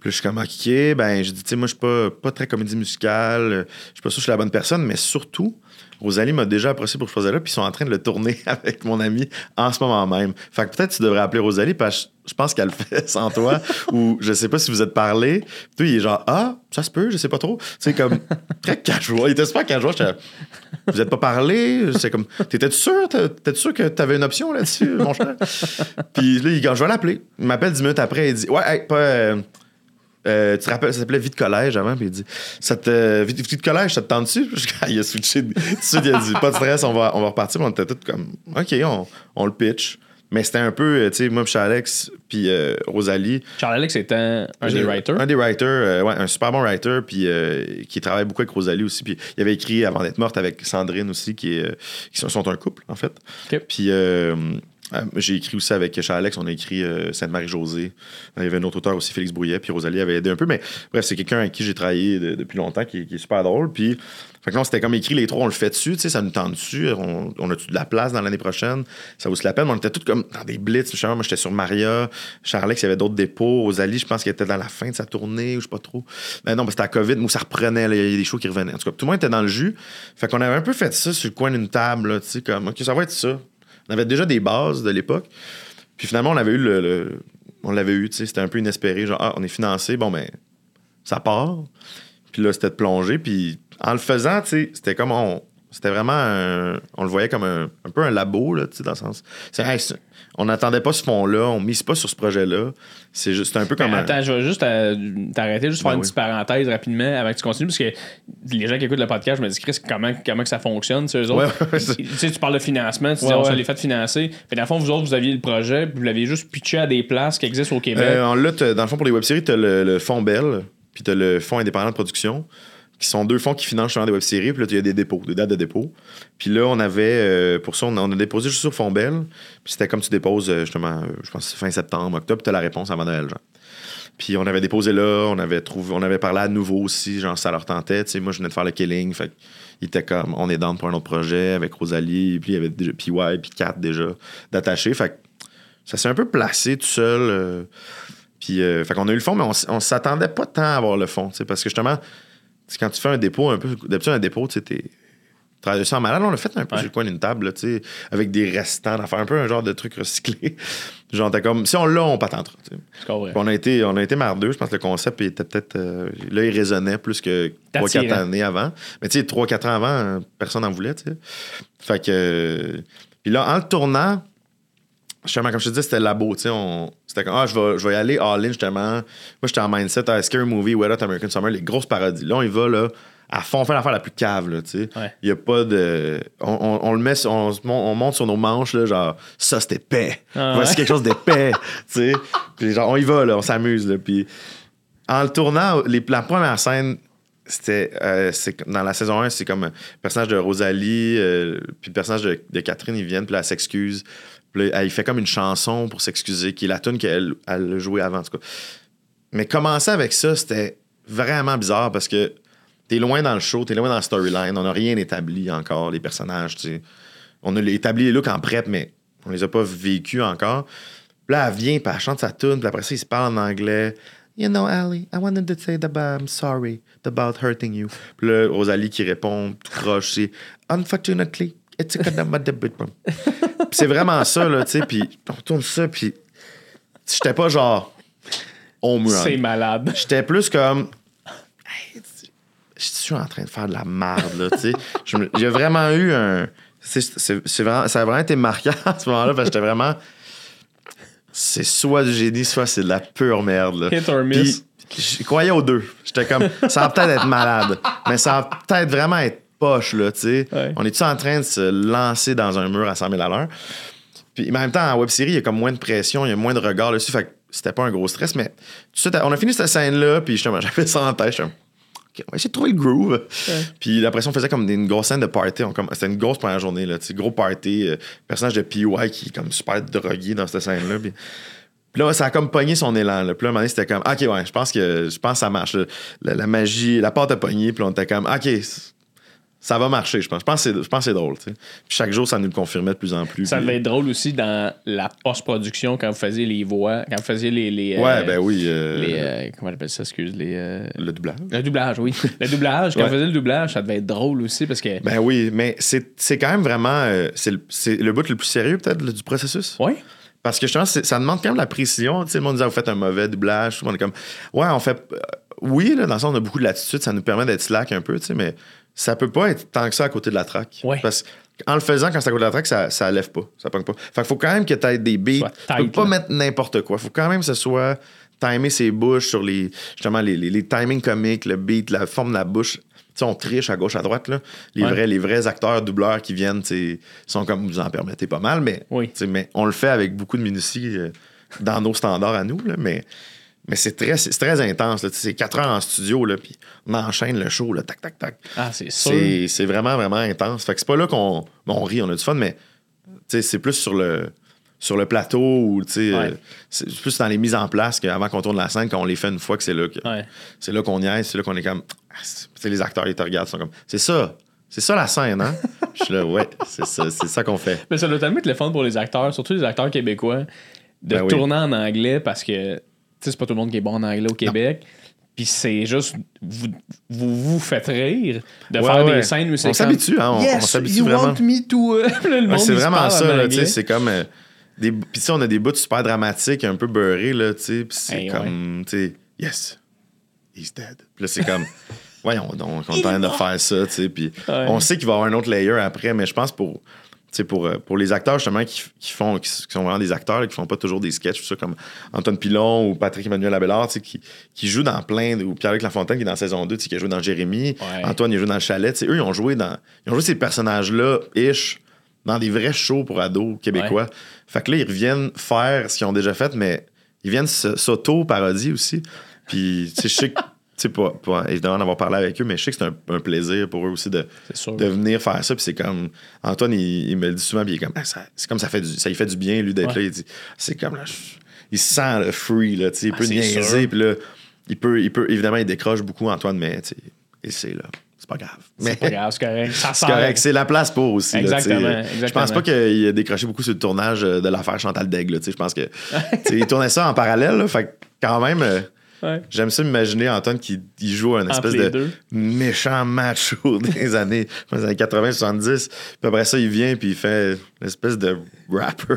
Puis là, je suis comme, OK, ben, je dis, tu sais, moi, je suis pas, pas très comédie musicale, je suis pas sûr que je suis la bonne personne, mais surtout, Rosalie m'a déjà approché pour que je fasse là, puis ils sont en train de le tourner avec mon ami en ce moment même. Fait que peut-être tu devrais appeler Rosalie, parce que je- pense qu'elle le fait sans toi, ou je sais pas si vous êtes parlé. Puis il est genre, ah, ça se peut, je sais pas trop. Sais, comme, très casual. Il était super casual. Vous êtes pas parlé? C'est comme, t'étais-tu sûr? T'es-tu sûr que t'avais une option là-dessus, mon cher? Puis là, il, je vais l'appeler. Il m'appelle dix minutes après, il dit, ouais, hey, pas. euh, Euh, tu te rappelles, ça s'appelait Vie de collège avant, puis il dit ça te, vie, vie de collège, ça te tente dessus Il a switché. Tout de suite, il a dit Pas de stress, on va, on va repartir. On était tous comme OK, on, on le pitch. Mais c'était un peu, euh, tu sais, moi, puis Alex, puis euh, Rosalie. Charles-Alex était un des writers. Un des writers, euh, ouais, un super bon writer, puis euh, qui travaille beaucoup avec Rosalie aussi. Puis il avait écrit Avant d'être morte avec Sandrine aussi, qui, est, qui sont, sont un couple, en fait. Ok. Puis j'ai écrit aussi avec Charles Alex, on a écrit euh, Sainte-Marie-Josée. Il y avait un autre auteur aussi, Félix Brouillet, puis Rosalie avait aidé un peu. Mais bref, c'est quelqu'un avec qui j'ai travaillé de- depuis longtemps, qui, est super drôle. Puis, fait que là, c'était comme écrit, les trois, on le fait dessus, sais, ça nous tente dessus. On, on a-tu de la place dans l'année prochaine? Ça vaut la peine? Mais on était tous comme dans des blitz. Justement, Moi, j'étais sur Maria. Charles Alex, il y avait d'autres dépôts. Rosalie, je pense qu'elle était dans la fin de sa tournée, ou je sais pas trop. Mais non, mais c'était à COVID, où ça reprenait, il y a des shows qui revenaient. En tout cas, tout le monde était dans le jus. Fait qu'on avait un peu fait ça sur le coin d'une table, tu sais, comme, OK, ça va être ça. On avait déjà des bases de l'époque. Puis finalement, on avait eu on l'avait eu, tu c'était un peu inespéré. Genre, ah, on est financé, bon, ben, ça part. Puis là, c'était de plonger. Puis en le faisant, tu c'était comme on. C'était vraiment On le voyait comme un, peu un labo, là, tu sais, dans le sens. c'est- hey, on n'attendait pas ce fond-là, on mise pas sur ce projet-là. C'est juste c'est un peu comme Mais un. attends, je vais juste euh, t'arrêter, juste faire Ben une petite parenthèse rapidement avant que tu continues, parce que les gens qui écoutent le podcast, je me dis, Chris, comment, comment que ça fonctionne, ces eux autres? Ouais, ouais, c'est- tu sais, tu parles de financement, tu dis, Ouais, on se ouais. les fait financer. Mais dans le fond, vous autres, vous aviez le projet, puis vous l'aviez juste pitché à des places qui existent au Québec. Euh, en- là, t'as- dans le fond, pour les web-séries, tu as le, le fonds Bell, puis tu as le fonds indépendant de production, qui sont deux fonds qui financent justement des web-séries. Puis là, il y a des dépôts, des dates de dépôt. Puis là, on avait, euh, pour ça, on, a déposé juste sur fonds Bell. Puis c'était comme tu déposes, euh, justement, euh, je pense, fin septembre, octobre, tu as la réponse avant Noël, genre. Puis on avait déposé là, on avait trouvé, on avait parlé à nouveau aussi, genre ça leur tentait. Tu moi, je venais de faire le killing, fait il était comme, on est dans pour un autre projet avec Rosalie, puis il y avait déjà PY, puis Kat déjà d'attacher. Fait ça s'est un peu placé tout seul. puis, fait qu'on a eu le fond, mais on, on s'attendait pas tant à avoir le fond, tu sais, parce que justement, quand tu fais un dépôt, un peu, d'habitude, un dépôt, tu sais, t'es. Travailler ça en malade, on l'a fait un peu Ouais. sur le coin d'une table, là, tu sais, avec des restants d'affaires, un peu un genre de truc recyclé. Genre, t'as comme, si on l'a, on patentera. on a été, on a été mardeux. Je pense que le concept il était peut-être. euh, là, il résonnait plus que 3-4 Attirant. années avant. Mais tu sais, 3-4 ans avant, personne n'en voulait, tu sais. Fait que. euh, Puis là, en le tournant, justement, comme je te disais, c'était labo, tu sais. on- C'était comme, ah, je vais, je vais y aller all-in, justement. Moi, j'étais en mindset, à Scary Movie, Wet Hot American Summer, les grosses parodies. Là, on y va, là, à fond, on fait l'affaire la plus cave, là, tu sais. Ouais. Il y a pas de. On, on- on le met, sur- on, on monte sur nos manches, là, genre, ça, c'était épais. Ah Voici ouais? quelque chose d'épais, tu sais. Puis genre, on y va, là, on s'amuse, là. Puis en le tournant, les, la première scène, c'était. euh, dans la saison 1, c'est comme le personnage de Rosalie, euh, puis le personnage de, de Catherine, ils viennent, puis là, elle s'excuse. Elle fait comme une chanson pour s'excuser, qui est la tune qu'elle elle jouée avant, en tout cas. Mais commencer avec ça, c'était vraiment bizarre parce que t'es loin dans le show, t'es loin dans le storyline, on n'a rien établi encore, les personnages, tu. On a établi les looks en prep, mais on les a pas vécus encore. Puis là, elle vient, puis elle chante sa tune, puis après ça, il se parle en anglais. You know, Ali, I wanted to say that I'm sorry about hurting you. Puis là, Rosalie qui répond, tout croche, c'est Unfortunately, c'est vraiment ça, là, tu sais. Puis on tourne ça, puis j'étais pas genre, on me C'est malade. J'étais plus comme. Hey, je suis en train de faire de la merde, là, tu sais. J'ai vraiment eu un. vraiment, ça a vraiment été marquant à ce moment-là, parce que j'étais vraiment. C'est soit du génie, soit c'est de la pure merde, là. Hit or miss. Puis, je croyais aux deux. J'étais comme, ça va peut-être être malade, mais ça va peut-être vraiment être poche, là, tu sais. Ouais. On est-tu en train de se lancer dans un mur à 100 000 à l'heure? Puis en même temps, en web série, il y a comme moins de pression, il y a moins de regard dessus. Fait que c'était pas un gros stress, mais tout de on a fini cette scène-là, puis justement, j'avais ça en tête. J'étais comme, OK, on va essayer de trouver le groove. Puis la pression faisait comme une grosse scène de party. On C'était une grosse première journée, là. Gros party. euh, personnage de PY qui est comme super drogué dans cette scène-là. Puis, puis là, ça a comme pogné son élan. Là. Puis là, à un moment donné, c'était comme, OK, ouais, je pense que, je pense que ça marche. La, la magie, la porte a pogné, puis on était comme, OK, ça va marcher, je pense. Je pense que c'est, je pense que c'est drôle. Puis chaque jour, ça nous le confirmait de plus en plus. Ça Puis- devait être drôle aussi dans la post-production quand vous faisiez les voix, quand vous faisiez les. les Ouais, euh, ben oui. euh, les, euh, comment on appelle ça, excuse, les. Le doublage. le doublage, oui. Le doublage, quand Ouais. vous faisiez le doublage, ça devait être drôle aussi parce que. Ben oui, mais c'est, c'est quand même vraiment. c'est, le, c'est le bout le plus sérieux, peut-être, du processus. Oui. Parce que justement, c'est- ça demande quand même la précision. Tu sais, le monde disait, vous faites un mauvais doublage. Tout le monde est comme, ouais, on fait. oui, là, dans le sens, on a beaucoup de latitude, ça nous permet d'être slack un peu, tu sais, mais ça peut pas être tant que ça à côté de la track. Ouais. Parce qu'en le faisant, quand c'est à côté de la track, ça, ça lève pas, ça pogne pas. Fait qu'il faut quand même que tu aies des beats. Soit Tu peux tight, pas là. mettre n'importe quoi. faut quand même que ce soit timer ses bouches sur les, justement, les, les, les timings comiques, le beat, la forme de la bouche. Tu sais, on triche à gauche, à droite. Là. Les, Ouais. vrais, les vrais acteurs, doubleurs qui viennent, sont comme vous en permettez pas mal, mais, Oui. mais on le fait avec beaucoup de minutie euh, dans nos standards à nous. Là, mais mais c'est très, très intense. C'est 4 heures en studio, là, puis on enchaîne le show, là, tac, tac, tac. Ah, c'est sûr. C'est vraiment, vraiment intense. Fait que c'est pas là qu'on on rit, on a du fun, mais c'est plus sur le, sur le plateau ou Ouais. euh, c'est plus dans les mises en place qu'avant qu'on tourne la scène, qu'on les fait une fois que c'est là que- Ouais. c'est là qu'on y est, c'est là qu'on est comme. Ah, les acteurs, ils te regardent, ils sont comme. C'est ça. C'est ça la scène, hein? Je suis là, ouais, c'est ça, ça qu'on fait. Mais ça doit tellement être le fun pour les acteurs, surtout les acteurs québécois, de Ben oui. tourner en anglais parce que, c'est pas tout le monde qui est bon en anglais au Québec. Puis c'est juste, vous, vous vous faites rire de Ouais, faire ouais. des scènes où c'est On s'habitue, hein, on- yes, on s'habitue vraiment. want me to... Ouais, c'est vraiment ça, là, tu sais, c'est comme. euh, des, puis tu sais, on a des bouts super dramatiques, un peu beurrés, là, tu sais, puis c'est Hey, comme, tu sais, yes, he's dead. Puis là, c'est comme, voyons donc, on est en train de faire ça, tu sais, puis on sait qu'il va y avoir un autre layer après, mais je pense pour. Pour, euh, pour les acteurs, justement, qui, qui font, qui, sont vraiment des acteurs, là, qui font pas toujours des sketchs, tout ça, comme Antoine Pilon ou Patrick Emmanuel Abelard, tu sais, qui, qui jouent dans plein, de- ou Pierre-Luc Lafontaine, qui est dans saison 2, tu sais, qui a joué dans Jérémy, Ouais. Antoine, il a joué dans le chalet, tu sais, eux, ils ont joué dans, ils ont joué ces personnages-là, ish, dans des vrais shows pour ados québécois. Fait que là, ils reviennent faire ce qu'ils ont déjà fait, mais ils viennent s'auto-parodier aussi. Puis, tu sais, je sais sais, pas, pas évidemment d'avoir parlé avec eux, mais je sais que c'est un, un plaisir pour eux aussi de, sûr. de venir faire ça. Puis c'est comme, Antoine, il, il me le dit souvent, puis il est comme, Ah, ça- c'est comme ça, fait du, ça lui fait du bien, lui, d'être Ouais. là. Il dit, c'est comme, là, il se sent le free, là, tu sais, il Ah, peut niaiser, puis là, il peut, il peut, évidemment, il décroche beaucoup, Antoine, mais, tu sais, et c'est là. C'est pas grave. Mais C'est pas grave, c'est correct. Ça c'est correct, c'est la place pour aussi. là, tu sais. Exactement, Je pense exactement. pas qu'il a décroché beaucoup sur le tournage euh, de l'affaire Chantal Daigle. là. Je pense que il tournait ça en parallèle. là, fait que quand même, euh, Ouais. j'aime ça m'imaginer Antoine qui il joue un espèce de deux. méchant macho des années, des années 80-70. Puis après ça, il vient puis il fait une espèce de rapper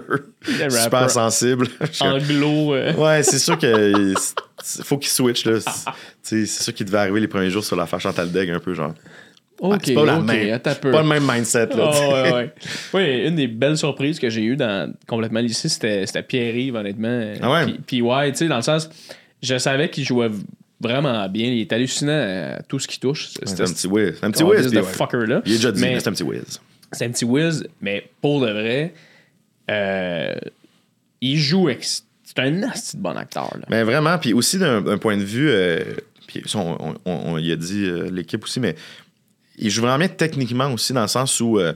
super sensible. Anglo. euh, Ouais, c'est sûr que faut qu'il switch là. C'est- sûr qu'il devait arriver les premiers jours sur l'affaire Chantal Daigle un peu genre. C'est pas la ok, même- peu. Pas le même mindset là. Ah, ouais, ouais. Oui, une des belles surprises que j'ai eues dans complètement lycée, c'était, c'était Pierre-Yves, honnêtement. Ah ouais? Puis, puis ouais, tu sais, dans le sens, je savais qu'il jouait vraiment bien. Il est hallucinant à tout ce qu'il touche. C'est un petit whiz. C'est un petit whiz. fucker là. Il est déjà dit, Mais- c'est un petit whiz. C'est un petit whiz, mais pour de vrai, euh, il joue. C'est un de bon acteur. Là. Mais vraiment, puis aussi d'un point de vue, euh, puis ça, on, on- on- y a dit euh, l'équipe aussi, mais il joue vraiment bien techniquement aussi dans le sens où euh,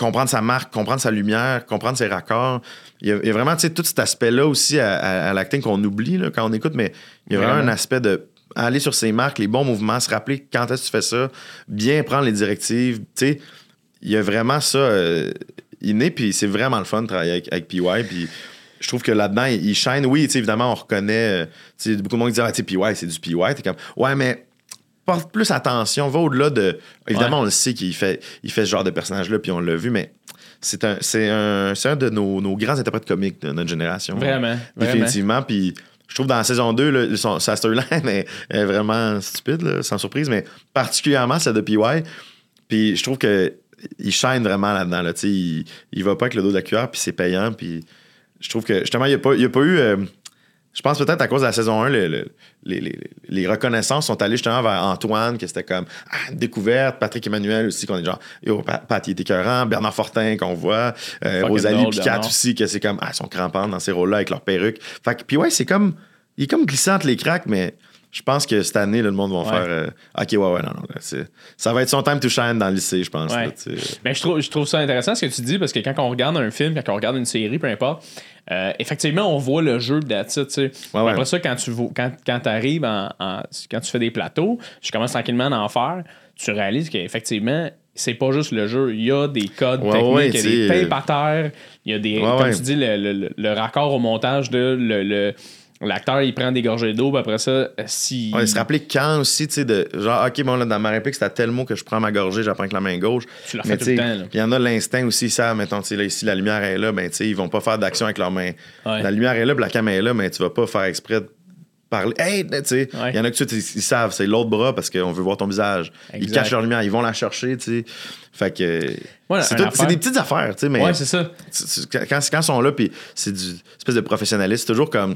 comprendre sa marque, comprendre sa lumière, comprendre ses raccords. Il y a, il y a vraiment tout cet aspect-là aussi à, à- à l'acting qu'on oublie là, quand on écoute, mais il y a vraiment, Vraiment. un aspect de aller sur ses marques, les bons mouvements, se rappeler quand est-ce que tu fais ça, bien prendre les directives. Il y a vraiment ça euh, inné, puis c'est vraiment le fun de travailler avec, avec PY. Puis je trouve que là-dedans, il, il shine. Oui, évidemment, on reconnaît. euh, beaucoup de monde qui dit, ah, PY, c'est du PY. T'es comme, ouais, mais porte plus attention, va au-delà de. Évidemment, Ouais. on le sait qu'il fait, il fait ce genre de personnage-là, puis on l'a vu, mais c'est un, c'est un, c'est un de nos, nos grands interprètes comiques de notre génération. Vraiment. Définitivement. Puis je trouve dans la saison 2, là, son- sa storyline est, est vraiment stupide, là, sans surprise, mais particulièrement celle de PY. Puis je trouve que il shine vraiment là-dedans. Là, il, il va pas avec le dos de la cuillère, puis c'est payant. Puis je trouve que justement, il n'y a, a pas eu. euh, je pense peut-être à cause de la saison 1, le- le- les, les- les reconnaissances sont allées justement vers Antoine, que c'était comme ah, une découverte, Patrick Emmanuel aussi, qu'on est genre, yo, Pat, il est écœurant, Bernard Fortin, qu'on voit, euh, Rosalie Picat Bernard. aussi, que c'est comme, ah, ils sont crampants dans ces rôles-là avec leurs perruques. Fait que, puis ouais, c'est comme, il est comme glissant entre les cracks, mais je pense que cette année, là, le monde va Ouais. faire, euh, ok, ouais, ouais, non, non, là, ça va être son time to shine dans le lycée, je pense. Ouais. là, tu. Mais je trouve, je trouve ça intéressant ce que tu dis parce que quand on regarde un film, quand on regarde une série, peu importe, euh, effectivement, on voit le jeu de tu sais. Après ça, quand tu quand, quand arrives en, en- quand tu fais des plateaux, je commence tranquillement à en faire, tu réalises qu'effectivement, c'est pas juste le jeu. Il y a des codes Ouais, techniques, ouais, il y a tu des sais, tapes à terre, il y a des. Ouais, comme tu dis, le, le- le- le raccord au montage de le. L'acteur, il prend des gorgées d'eau, puis après ça, si. Ouais, se rappeler quand aussi, tu sais, de genre, OK, bon, là, dans ma réplique, c'était à tel mot que je prends ma gorgée, j'apprends avec la main gauche. Tu le Mais refais tout le temps, là. Il y en a l'instinct aussi, ils savent, mettons, tu sais, là, ici, la lumière est là, ben, tu sais, ils vont pas faire d'action avec leurs mains. Ouais. La lumière est là, puis la caméra est là, mais tu vas pas faire exprès de parler. Hey, tu sais, il Ouais. y en a que tu ils, ils savent, c'est l'autre bras parce qu'on veut voir ton visage. Ils cachent leur lumière, ils vont la chercher, tu sais. Fait que. Ouais, c'est des petites affaires, tu sais, mais. Ouais, c'est ça. quand, quand ils sont là, puis c'est du espèce de professionnalisme, c'est toujours comme.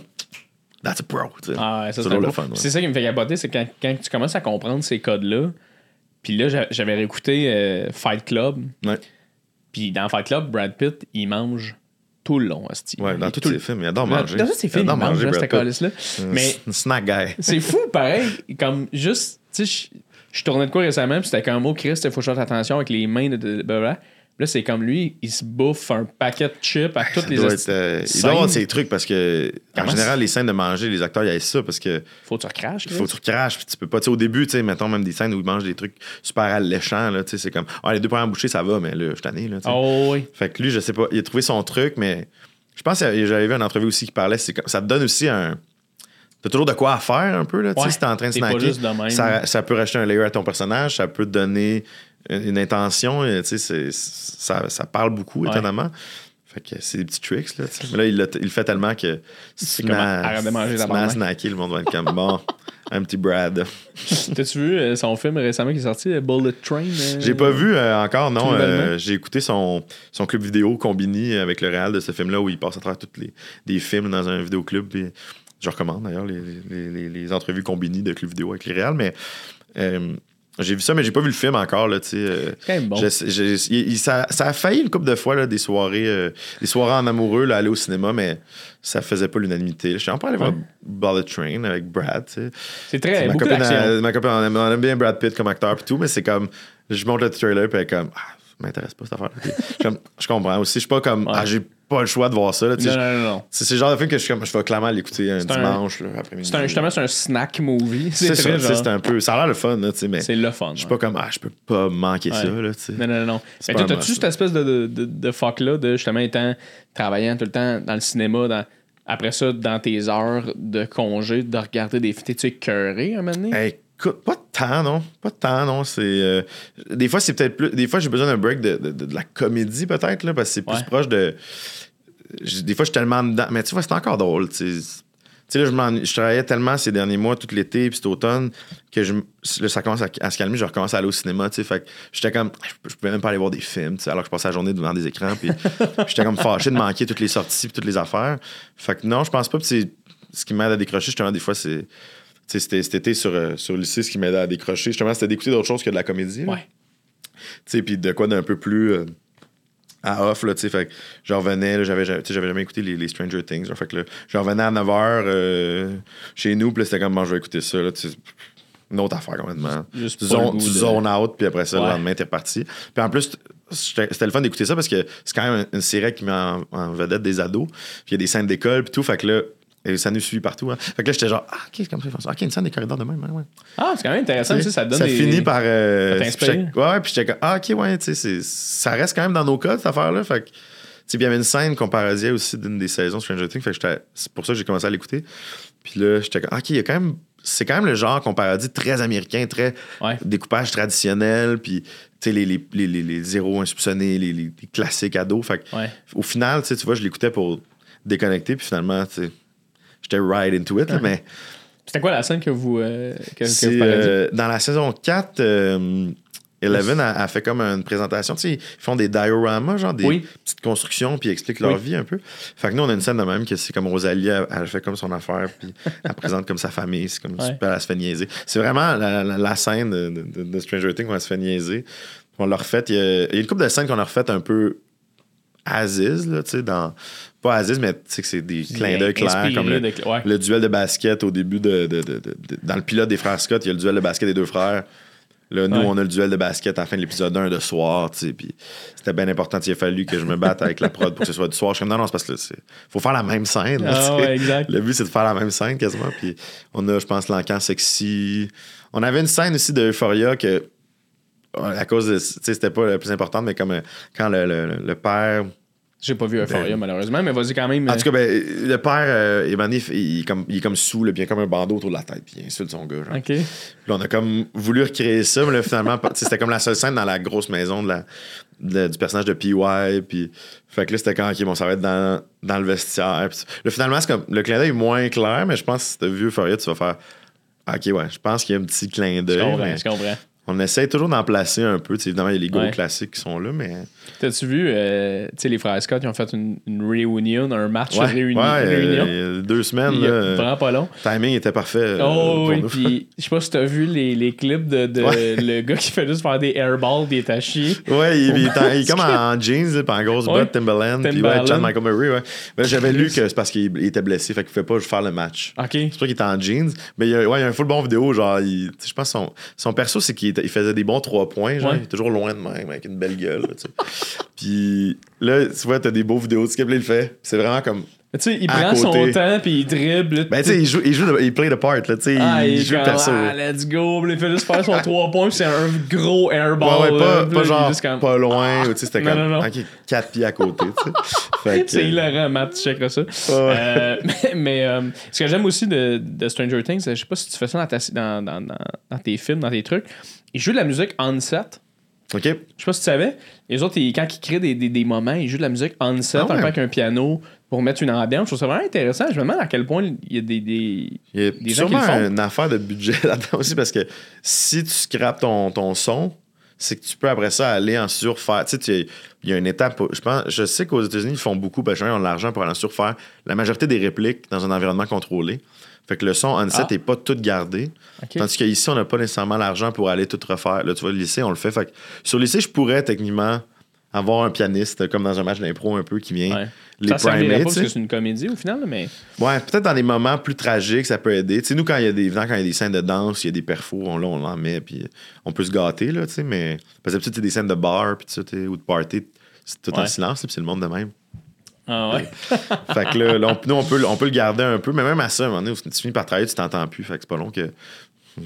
That's. Ah, ouais, C'est toujours le fun. ouais. C'est ça qui me fait capoter, c'est quand, quand tu commences à comprendre ces codes-là. Puis là, j'a- j'avais réécouté euh, Fight Club. Ouais. Puis dans Fight Club, Brad Pitt, il mange tout le long, hostie. Ouais, dans Il- tous tout ses films, il adore manger. dans tous ses films, il adore mange, là, Brad cette calice-là. Mais Un snack guy. c'est fou, pareil. Comme juste, tu sais, je- je tournais de quoi récemment, puis c'était comme mot Chris, il faut faire attention avec les mains de. de, de- blablabla. Là, c'est comme lui, il se bouffe un paquet de chips à toutes Ça les doit être, euh, il doit avoir ces trucs parce que, en général, les scènes de manger, les acteurs, ils aiment ça parce que Faut que tu recraches, faut que tu recraches, puis tu peux pas. Tu sais, au début, tu sais, mettons même des scènes où ils mangent des trucs super alléchants, là, tu sais, c'est comme, ah, les deux premières bouchées, ça va, mais là, je suis tanné, là, tu sais. Oh oui. Fait que lui, je sais pas, il a trouvé son truc, mais je pense que j'avais vu une entrevue aussi qui parlait, c'est comme, ça te donne aussi un. T'as toujours de quoi à faire un peu, là, tu sais, si t'es en train de snacker. juste de même. Ça, ça peut rajouter un layer à ton personnage, ça peut te donner une, intention, euh, tu sais, ça, ça parle beaucoup, Ouais. étonnamment. Fait que c'est des petits tricks, là, tu. Mais là, il, le fait tellement que. Manger ta tabarnak. snacker, le monde va être comme, bon, un petit Brad. T'as-tu vu euh, son film récemment qui est sorti, euh, Bullet Train? euh? J'ai pas vu euh, encore, non. Euh, J'ai écouté son, son club vidéo Combini avec le réal de ce film-là où il passe à travers tous les des films dans un vidéoclub. Puis je recommande d'ailleurs les, les, les- les entrevues Combini de club vidéo avec les réals. Mais j'ai vu ça, mais j'ai pas vu le film encore. Là, euh, C'est quand même bon. je sais- je- il- il- ça, ça a failli une couple de fois là, des soirées euh, des soirées en amoureux là, aller au cinéma, mais ça faisait pas l'unanimité. Je suis en train d'aller voir. Bullet Train avec Brad. C'est très ma beaucoup copine, ma copine, on aime, on aime bien Brad Pitt comme acteur et tout, mais c'est comme, je monte le trailer est comme, ah, m'intéresse pas cette affaire. Comme, je comprends aussi, je suis pas comme, Ouais. ah, j'ai pas le choix de voir ça. là, tu sais. Non, non, non, non. C'est le genre de film que je, suis comme, je vais clairement l'écouter un dimanche après-midi. Justement, c'est un snack movie. C'est ça, genre. c'est un peu, ça a l'air le fun, là, tu sais, mais C'est le fun. je suis ouais. pas comme, ah, je peux pas manquer Ouais. ça. Là, tu sais. Non, non, non, non. Mais t'as-tu cette espèce de, de, de, de fuck-là de justement étant travaillant tout le temps dans le cinéma, dans, après ça, dans tes heures de congé, de regarder des films. T'es-tu écœuré un moment donné? Pas de temps, non. Pas de temps, non. C'est. euh, des fois, c'est peut-être plus. Des fois, j'ai besoin d'un break de, de- de- de la comédie, peut-être, là, parce que c'est plus Ouais. proche de. Des fois, je suis tellement dedans. Mais tu vois, c'est encore drôle, tu sais. Là, je, travaillais tellement ces derniers mois, tout l'été, puis cet automne, que je, là, ça commence à, à se calmer. Je recommence à aller au cinéma, tu sais. Fait que j'étais comme. Je, je pouvais même pas aller voir des films, tu sais, alors que je passais la journée devant des écrans, puis j'étais comme fâché de manquer toutes les sorties, puis toutes les affaires. Fait que non, je pense pas. Puis c'est- ce qui m'aide à décrocher, justement, des fois, c'est. C'était cet été sur, euh, sur lycée, ce qui m'aidait à décrocher, justement, c'était d'écouter d'autres choses que de la comédie. Ouais. Tu sais, puis de quoi d'un peu plus euh, à off, là, tu sais. Fait que j'en revenais, j'avais, jamais écouté les, les Stranger Things. là. fait que j'en revenais à 9h chez nous, puis c'était comme, bon, je vais écouter ça, là. Une autre affaire, complètement. Juste Tu zone, tu de- out, puis après ça, Ouais. le lendemain, t'es reparti. Puis en plus, c'était c'était le fun d'écouter ça parce que c'est quand même une série qui met en, en vedette des ados. Puis il y a des scènes d'école, puis tout. Fait que là, et ça nous suit partout. hein. Fait que là, j'étais genre, ah, OK, c'est comme ça, ça. OK, une scène des corridors de même. ouais, ouais. Ah, c'est quand même intéressant. aussi, ça te donne ça des... finit par. euh, Ça ouais, ouais, puis j'étais comme, ah, ok, ouais, tu sais, ça reste quand même dans nos codes, cette affaire-là. Fait que, tu sais, il y avait une scène qu'on parodiait aussi d'une des saisons Stranger Things. Fait que c'est pour ça que j'ai commencé à l'écouter. Puis là, j'étais comme, ok, il y a quand même. C'est quand même le genre qu'on parodie très américain, très Ouais. découpage traditionnel, puis tu sais, les, les, les, les, héros insoupçonnés, les, classiques ados. Fait que, Ouais. au final, tu vois, je l'écoutais pour déconnecter, puis finalement, tu sais, j'étais right into it, là, mais. C'était quoi la scène que vous, euh, que, que C'est, vous parodiez? euh, dans la saison 4, euh, Eleven a, a fait comme une présentation. Tu sais, ils font des dioramas, genre des Oui. petites constructions, puis ils expliquent leur Oui. vie un peu. Fait que nous, on a une scène de même que c'est comme Rosalie, elle, elle fait comme son affaire, puis elle présente comme sa famille. C'est comme Ouais. super, elle se fait niaiser. C'est vraiment la, la- la scène de, de- de Stranger Things où elle se fait niaiser. On l'a refait. Il y, a, il y a une couple de scènes qu'on a refaites un peu Aziz, là, tu sais, dans. Pas Aziz, mais tu sais que c'est des clins d'œil clairs, comme le, de- ouais. le duel de basket au début de, de- de- Dans le pilote des frères Scott, il y a le duel de basket des deux frères. Là, nous, Ouais. on a le duel de basket à la fin de l'épisode 1 de soir, tu sais. Puis c'était bien important. Il a fallu que je me batte avec la prod pour que ce soit du soir. Je suis comme, non, non, c'est parce que c'est faut faire la même scène. là, Ah ouais, exact. Le but, c'est de faire la même scène quasiment. Puis on a, je pense, l'encan sexy. On avait une scène aussi de Euphoria que, à cause de. Tu sais, c'était pas la plus importante, mais comme euh, quand le, le- le père. J'ai pas vu Euphoria, Ben- malheureusement, mais vas-y quand même. En tout cas, ben, le père, euh, il, est comme, il est comme sous, là, puis il a comme un bandeau autour de la tête, puis il insulte son gars. genre. OK. Puis on a comme voulu recréer ça, mais là, finalement, c'était comme la seule scène dans la grosse maison de la, de- du personnage de PY. Puis, fait que là, c'était quand, OK, bon, ça va être dans, dans le vestiaire. Puis, là, finalement, c'est comme, le clin d'œil est moins clair, mais je pense que si t'as vu Euphoria, tu vas faire, OK, ouais, je pense qu'il y a un petit clin Je d'œil. comprends, mais je comprends. On essaie toujours d'en placer un peu. Tu sais, évidemment, il y a les gros Ouais. classiques qui sont là, mais. T'as-tu vu, euh, tu sais, les frères Scott, ils ont fait une, une reunion, un match Ouais, réuni- ouais, euh, réunion. il y a deux semaines, Il a là, vraiment pas long. le timing était parfait. euh, Oh oui, puis je sais pas si t'as vu les, les clips de, le gars qui fait juste faire des airballs, à chier. Ouais, il, il est en- il est comme en jeans, puis en grosse botte, Timberland. Puis ouais, Timberland. Chad Michael Murray, ouais. Mais j'avais lu que c'est parce qu'il il était blessé, fait qu'il ne pouvait pas faire le match. Ok. C'est pour ça qu'il était en jeans. Mais il y a, ouais, il y a un full bon vidéo. Genre, je pense que son, son perso, c'est qu'il il faisait des bons trois points. Genre, Ouais. Il est toujours loin de même, avec une belle gueule. là. Puis là, tu vois, t'as des beaux vidéos de Skip, là, il le fait. C'est vraiment comme. Tu sais, il prend son temps, puis il dribble. Ben, tu sais, il joue, il joue, le- il play the part, là, tu sais. ah, il, il joue comme, perso. ah, let's go. Il fait juste faire son 3 points, puis c'est un gros airball. Ouais, pas, là, il genre comme- pas loin, tu sais, c'était comme non, non. ok, quatre pieds à côté, tu sais. C'est hilarant, Matt, tu checkeras ça. ouais. Euh, mais mais, euh, ce que j'aime aussi de, de Stranger Things, je sais pas si tu fais ça dans, ta- dans, dans, dans, dans tes films, dans tes trucs, ils jouent de la musique on set. Ok. Je sais pas si tu savais. Les autres, ils- quand ils créent des, des, des moments, ils jouent de la musique on set, Ah ouais. un peu avec un piano pour mettre une ambiance. Je trouve ça vraiment intéressant. Je me demande à quel point il y a des. des... Il y a Des gens qui le font. une affaire de budget là-dedans aussi parce que si tu scrapes ton, ton son, c'est que tu peux après ça aller en surfaire. Tu sais, il y a une étape. Je, pense, je sais qu'aux États-Unis, ils font beaucoup parce qu'ils ont de l'argent pour aller en surfaire la majorité des répliques dans un environnement contrôlé. Fait que le son on-set Ah. n'est pas tout gardé. Tandis qu'ici, on n'a pas nécessairement l'argent pour aller tout refaire. Là, tu vois, le lycée, on le fait. Fait que sur le lycée, je pourrais techniquement avoir un pianiste comme dans un match d'impro un peu qui vient Ouais. les ça primer, pas parce que c'est une comédie au final, mais. Ouais, peut-être dans des moments plus tragiques, ça peut aider. Tu sais, nous, quand il y a des, quand il y a des scènes de danse, il y a des perfos, on, là, on en met, puis on peut se gâter, là, tu sais, mais. Parce que d'habitude, c'est des scènes de bar, puis ou de party, c'est tout en silence, puis c'est le monde de même. Ah ouais. Fait que là, là, on, nous, on peut, on peut le garder un peu, mais même à ça, à un moment donné, tu finis par travailler, tu t'entends plus, fait que c'est pas long que.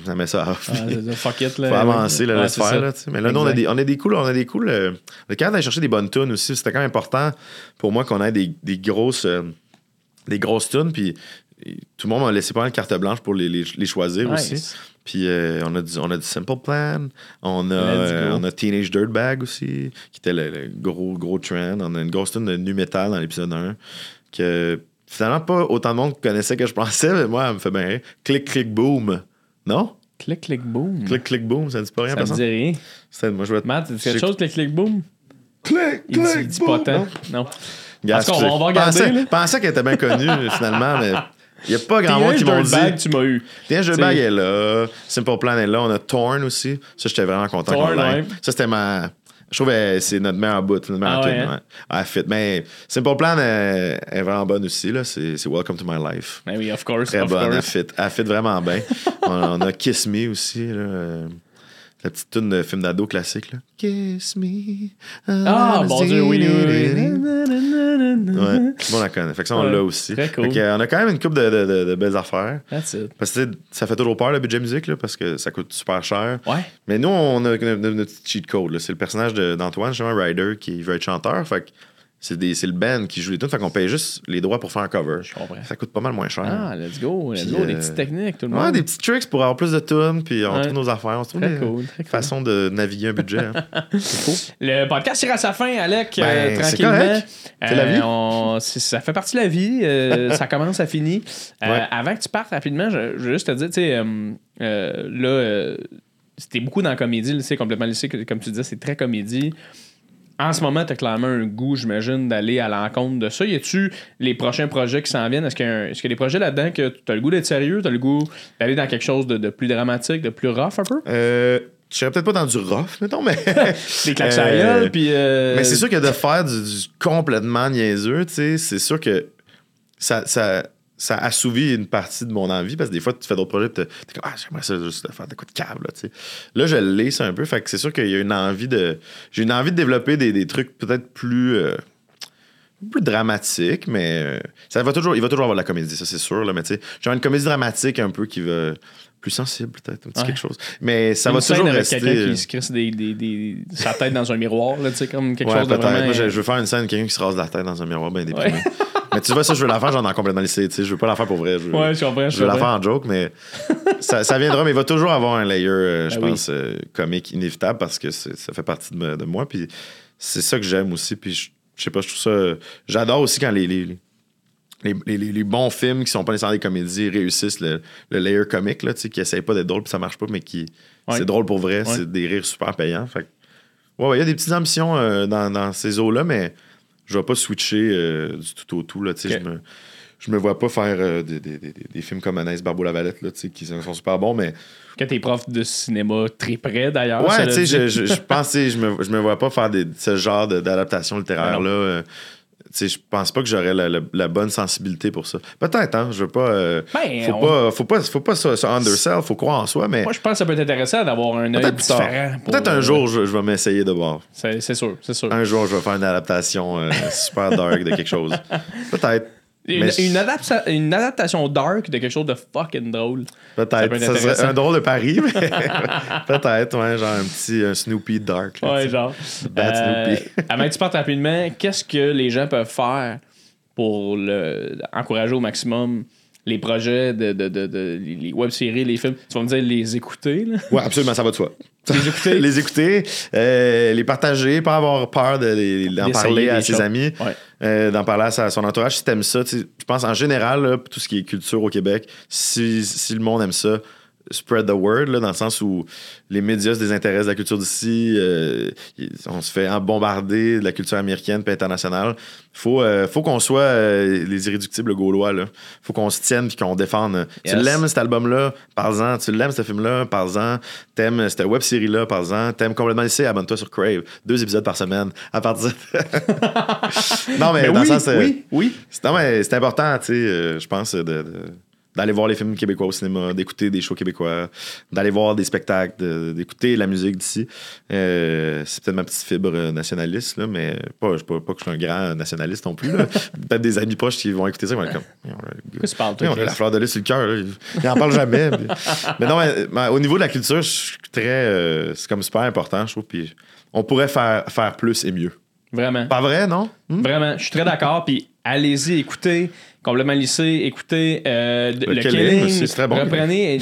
Ça met ça off. Ah, ça, fuck it, là. Faut avancer, là, Ouais, laisse c'est faire. Là, mais là, nous, on a des, on a des cool, on a des cool. euh, on est capable d'aller chercher des bonnes tunes aussi. C'était quand même important pour moi qu'on ait des, des grosses, euh, des grosses tunes. Puis tout le monde m'a laissé pas mal de carte blanche pour les, les, les choisir Nice. aussi. Puis euh, on, a du, on a du Simple Plan, on a, euh, on a Teenage Dirtbag aussi, qui était le, le gros, gros trend. On a une grosse tune de nu metal dans l'épisode 1 que finalement pas autant de monde connaissait que je pensais, mais moi, elle me fait bien rire. Click, click, boom. Non? Clic, clic, boom. Click, click, boom, ça ne dit pas rien Ça me personne? dit rien. C'est- Moi, je vais Matt, c'est quelque chose, clic, clic, boom? Click, Il dit, il dit pas tant. Non. Gars, cas, on va- on va regarder, Pensais, là. pensais qu'elle était bien connue, finalement, mais il n'y a pas grand monde qui m'ont dit. Dirtbag, tu m'as eu. Tiens, je T'sais- bag est là. Simple Plan est là. On a Torn aussi. Ça, j'étais vraiment content qu'on l'ait. Ça, c'était ma. Je trouve que c'est notre meilleur bout, notre meilleur Ah ouais, hein? Ah, fit. Mais Simple Plan est, est vraiment bonne aussi. là. C'est c'est Welcome to My Life. Ben oui, of course. Très of bonne. Elle course. fit, elle fit vraiment bien. on, on a Kiss Me aussi. Là. La petite tune de film d'ado classique. Là. Kiss Me. Ah, bon Dieu, oui, oui, oui. Ouais, le monde la connaît. Fait que ça, on Ouais, l'a aussi. très cool. Fait que, euh, on a quand même une couple de, de- de- de belles affaires. That's it. Parce que ça fait toujours peur le budget musique là, parce que ça coûte super cher. Ouais. Mais nous, on a notre, notre- cheat code. C'est le personnage d'Antoine, justement, Ryder, qui veut être chanteur. Fait que c'est c'est le band qui joue les tunes. Fait qu'on paye juste les droits pour faire un cover. Je comprends. Ça coûte pas mal moins cher. Ah, let's go. Let's Puis, go. Des euh, petites techniques, tout le monde. Ouais, des petits tricks pour avoir plus de tunes, puis on Ouais. trouve nos affaires. On se trouve Très des cool. Très cool. façons de naviguer un budget. hein. C'est cool. Le podcast tire à sa fin, Alec, Ben, euh, c'est tranquillement. C'est la vie. on- c'est- ça fait partie de la vie. euh, ça commence, ça finit. Euh, Ouais. Avant que tu partes rapidement, je, je veux juste te dire, tu sais, euh, euh, là, euh, c'était beaucoup dans la comédie, lycée, complètement lycée, comme tu disais, c'est très comédie. En ce moment, tu as clairement un goût, j'imagine, d'aller à l'encontre de ça. Y a-tu les prochains projets qui s'en viennent? Est-ce qu'il y, y a des projets là-dedans que tu as le goût d'être sérieux? Tu as le goût d'aller dans quelque chose de, de plus dramatique, de plus rough un peu? Euh, je serais peut-être pas dans du rough, mettons, mais. Des claques Euh, puis. euh, Mais c'est sûr que de faire du, du complètement niaiseux, tu sais, c'est sûr que ça, ça, ça assouvit une partie de mon envie parce que des fois, tu fais d'autres projets et t'es comme, ah, j'aimerais ça juste faire des coups de câble, là, tu sais. Là, je le laisse un peu, fait que c'est sûr qu'il y a une envie de. J'ai une envie de développer des, des trucs peut-être plus. euh, plus dramatiques, mais euh, ça va toujours, il va toujours avoir de la comédie, ça c'est sûr, là, mais tu sais, genre une comédie dramatique un peu qui va plus sensible peut-être, un petit Ouais. quelque chose. Mais ça Une va toujours avec rester. quelqu'un euh, qui se crisse des, des, des- sa tête dans un miroir, là, tu sais, comme quelque Ouais, chose de vraiment... Moi, je, je veux faire une scène de quelqu'un qui se rase la tête dans un miroir bien déprimé. Ouais. Mais tu vois, ça, je veux la faire, j'en ai complètement laissé. Tu sais, je veux pas la faire pour vrai. Je veux, Ouais, je comprends, je je veux la faire en joke, mais ça, ça viendra. Mais il va toujours avoir un layer, euh, je Ben oui. pense, euh, comique inévitable parce que ça fait partie de, moi. Puis c'est ça que j'aime aussi. Puis je, je sais pas, je trouve ça. J'adore aussi quand les. les, les- les, bons films qui sont pas nécessairement des comédies réussissent le, le layer comique, là, qui essayent pas d'être drôle puis ça marche pas, mais qui Ouais. C'est drôle pour vrai, Ouais. c'est des rires super payants. Fait que, ouais, ouais, il y a des petites ambitions euh, dans, dans ces eaux-là, mais je vais pas switcher euh, du tout au tout. Là. Je me. Je me vois pas faire euh, des, des- des- des films comme Anaïs Barbeau-Lavalette, là, qui sont super bons, mais Que tes profs de cinéma très près d'ailleurs. Ouais, tu sais, je, je, je pense, je me, je me vois pas faire ce genre d'adaptation littéraire-là. euh, sais, je pense pas que j'aurais la, la- la bonne sensibilité pour ça. Peut-être, hein, je veux pas. euh, Ben, faut, on- pas faut pas. Faut pas se, se undersell, faut croire en soi, mais Moi, je pense que ça peut être intéressant d'avoir un œil différent. Peut-être un euh, jour, je, je vais m'essayer de voir. C'est c'est sûr, c'est sûr. Un jour, je vais faire une adaptation euh, super dark de quelque chose. Peut-être. Une, mais je- une adapta- une adaptation dark de quelque chose de fucking drôle. Ça peut Peut-être. Ça, serait un drôle de pari, mais peut-être, ouais, genre un petit un Snoopy dark. là, Ouais, genre. Bad Euh, Snoopy. avant que tu partes rapidement, qu'est-ce que les gens peuvent faire pour le, encourager au maximum les projets de, de, de, de- les web-séries, les films? Tu vas me dire les écouter, là? Ouais, absolument, ça va de soi. Les écouter? les écouter, euh, les partager, pas avoir peur les- d'en parler à ses choses. amis, Ouais. euh, d'en parler à sa- son entourage. Si t'aimes ça, je pense en général, là, tout ce qui est culture au Québec, si, si le monde aime ça, spread the word, là, dans le sens où les médias se désintéressent de la culture d'ici, euh, on se fait bombarder de la culture américaine puis internationale. Faut, euh, faut qu'on soit euh, les irréductibles gaulois. Là. Faut qu'on se tienne puis qu'on défende. Tu l'aimes cet album-là, parle-en. Tu l'aimes ce film-là, parle-en. T'aimes cette web-série-là, parle-en. T'aimes complètement lycée, abonne-toi sur Crave. Deux épisodes par semaine. À partir non, mais, Mais dans oui, le sens. oui, oui. c'est, non, mais c'est important, tu sais, je pense, de, de- d'aller voir les films québécois au cinéma, d'écouter des shows québécois, d'aller voir des spectacles, de- d'écouter la musique d'ici. Euh, c'est peut-être ma petite fibre euh, nationaliste, là, mais pas, je- pas, pas que je suis un grand nationaliste non plus. peut-être des amis proches qui vont écouter ça, ils vont être comme. Que tu parles, Oui, toi, on a la fleur de lys sur le cœur. là. Il n'en parle jamais. puis- mais non, mais, mais au niveau de la culture, je suis très. euh, c'est comme super important, je trouve. Puis on pourrait faire, faire plus et mieux. Vraiment. Pas vrai, non? Hmm? Vraiment, je suis très d'accord. Puis allez-y, écoutez. Complètement lycée, écoutez euh, le, Le Killing. C'est très bon. Reprenez.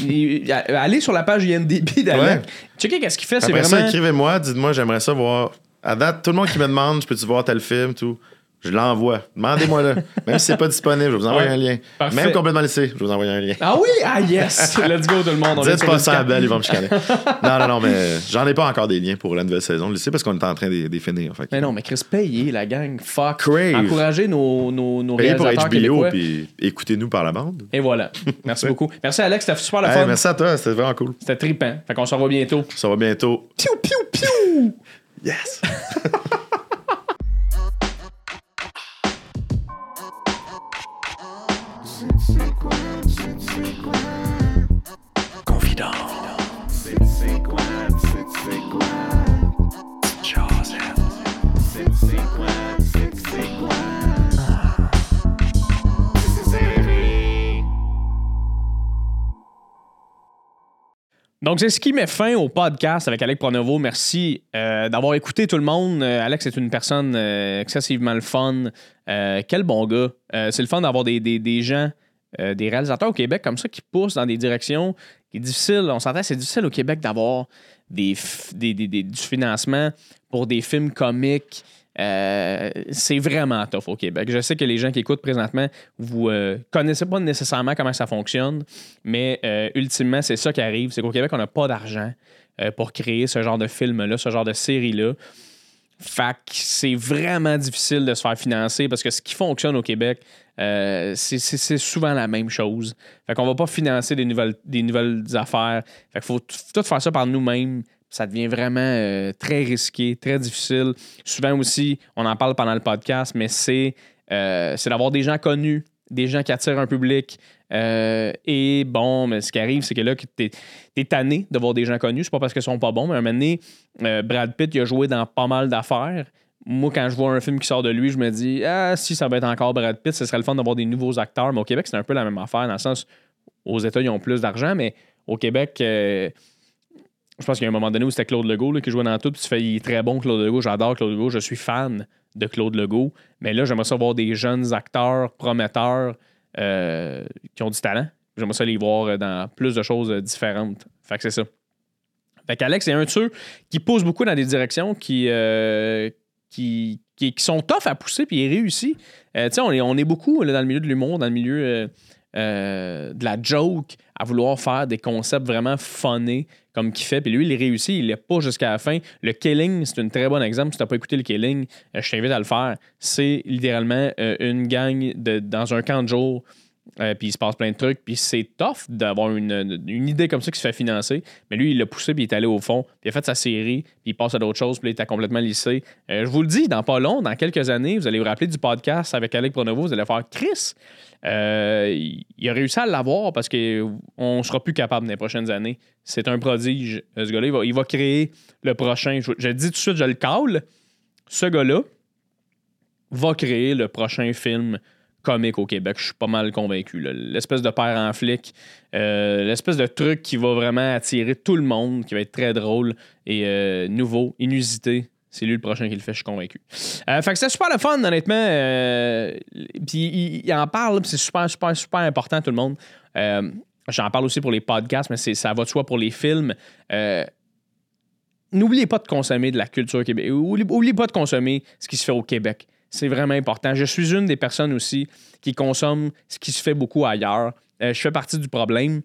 allez sur la page IMDb d'Alec. Ouais. Checkez qu'est-ce qu'il fait. C'est vraiment. ça, écrivez-moi, dites-moi, j'aimerais ça voir. À date, tout le monde qui me demande, je peux-tu voir tel film, tout, je l'envoie. Demandez-moi là. Même si c'est pas disponible, je vais vous envoyer Ouais. un lien. Parfait. Même complètement laissé, je vais vous envoyer un lien. Ah oui! Ah yes! Let's go tout le monde. On Dites pas ça à. Belle, ils vont me chicaner. non, non, non, mais j'en ai pas encore des liens pour la nouvelle saison. Je sais parce qu'on est en train de les finir. Fait que- Mais non, mais Chris, payez la gang. Fuck. Crave. Encouragez nos, nos, nos Payez pour HBO, puis écoutez-nous par la bande. Et voilà. Merci beaucoup. Merci Alex, c'était super le Hey, fun. merci à toi, c'était vraiment cool. C'était trippant. Fait qu'on se revoit bientôt. Ça va bientôt. Piou, piou, piou! Yes! Donc, c'est ce qui met fin au podcast avec Alex Pronovo. Merci euh, d'avoir écouté tout le monde. Euh, Alex est une personne euh, excessivement le fun. Quel bon gars. C'est le fun d'avoir des, des- des gens, des réalisateurs au Québec comme ça qui poussent dans des directions qui est difficile. On s'entend, c'est difficile au Québec d'avoir des, du financement pour des films comiques. Euh, c'est vraiment tough au Québec. Je sais que les gens qui écoutent présentement, vous euh, connaissez pas nécessairement comment ça fonctionne, mais euh, ultimement, c'est ça qui arrive. C'est qu'au Québec, on n'a pas d'argent euh, pour créer ce genre de film-là, ce genre de série-là. Fait que c'est vraiment difficile de se faire financer parce que ce qui fonctionne au Québec, euh, c'est- souvent la même chose. Fait qu'on va pas financer des nouvelles, des nouvelles affaires. Fait qu'il faut tout faire ça par nous-mêmes. Ça devient vraiment euh, très risqué, très difficile. Souvent aussi, on en parle pendant le podcast, mais c'est euh, d'avoir des gens connus, des gens qui attirent un public. Et bon, mais ce qui arrive, c'est que là, tu es, tanné de voir des gens connus. C'est pas parce qu'ils sont pas bons, mais un moment donné, Brad Pitt, il a joué dans pas mal d'affaires. Moi, quand je vois un film qui sort de lui, je me dis, ah, si ça va être encore Brad Pitt, ce serait le fun d'avoir des nouveaux acteurs. Mais au Québec, c'est un peu la même affaire, dans le sens, aux États, ils ont plus d'argent, mais au Québec, euh, je pense qu'il y a un moment donné où c'était Claude Legault qui jouait dans tout, puis tu fais, il est très bon, Claude Legault, j'adore Claude Legault, je suis fan de Claude Legault. Mais là, j'aimerais ça voir des jeunes acteurs prometteurs euh, qui ont du talent. J'aimerais ça les voir dans plus de choses différentes. Fait que c'est ça. Fait qu'Alex, c'est un de ceux qui pousse beaucoup dans des directions qui, euh, qui, qui, sont tough à pousser, puis il réussit. Euh, on est, on est beaucoup là, dans le milieu de l'humour, dans le milieu euh, euh, de la joke à vouloir faire des concepts vraiment funnés comme qu'il fait. Puis lui, il réussit, il n'est pas jusqu'à la fin. Le Killing, c'est un très bon exemple. Si tu n'as pas écouté le Killing, euh, je t'invite à le faire. C'est littéralement une gang de, dans un camp de jour euh, puis il se passe plein de trucs, puis c'est tough d'avoir une, une, idée comme ça qui se fait financer. Mais lui, il l'a poussé, puis il est allé au fond, puis il a fait sa série, puis il passe à d'autres choses, puis il était complètement lissé. Euh, je vous le dis, dans pas long, dans quelques années, vous allez vous rappeler du podcast avec Alec Pronovo, vous allez faire Chris. Euh, il a réussi à l'avoir parce qu'on ne sera plus capable dans les prochaines années. C'est un prodige. Ce gars-là, il va, créer le prochain. Je, je dis tout de suite, je le cale. Ce gars-là va créer le prochain film comique au Québec. Je suis pas mal convaincu. L'espèce de père en flic, euh, l'espèce de truc qui va vraiment attirer tout le monde, qui va être très drôle et euh, nouveau, inusité. C'est lui le prochain qui le fait, je suis convaincu. Euh, fait que c'est super le fun, honnêtement. puis il, en parle, c'est super, super, super important, tout le monde. J'en parle aussi pour les podcasts, mais ça va de soi pour les films. N'oubliez pas de consommer de la culture québécoise. N'oubliez pas de consommer ce qui se fait au Québec. C'est vraiment important. Je suis une des personnes aussi qui consomme ce qui se fait beaucoup ailleurs. Euh, je fais partie du problème.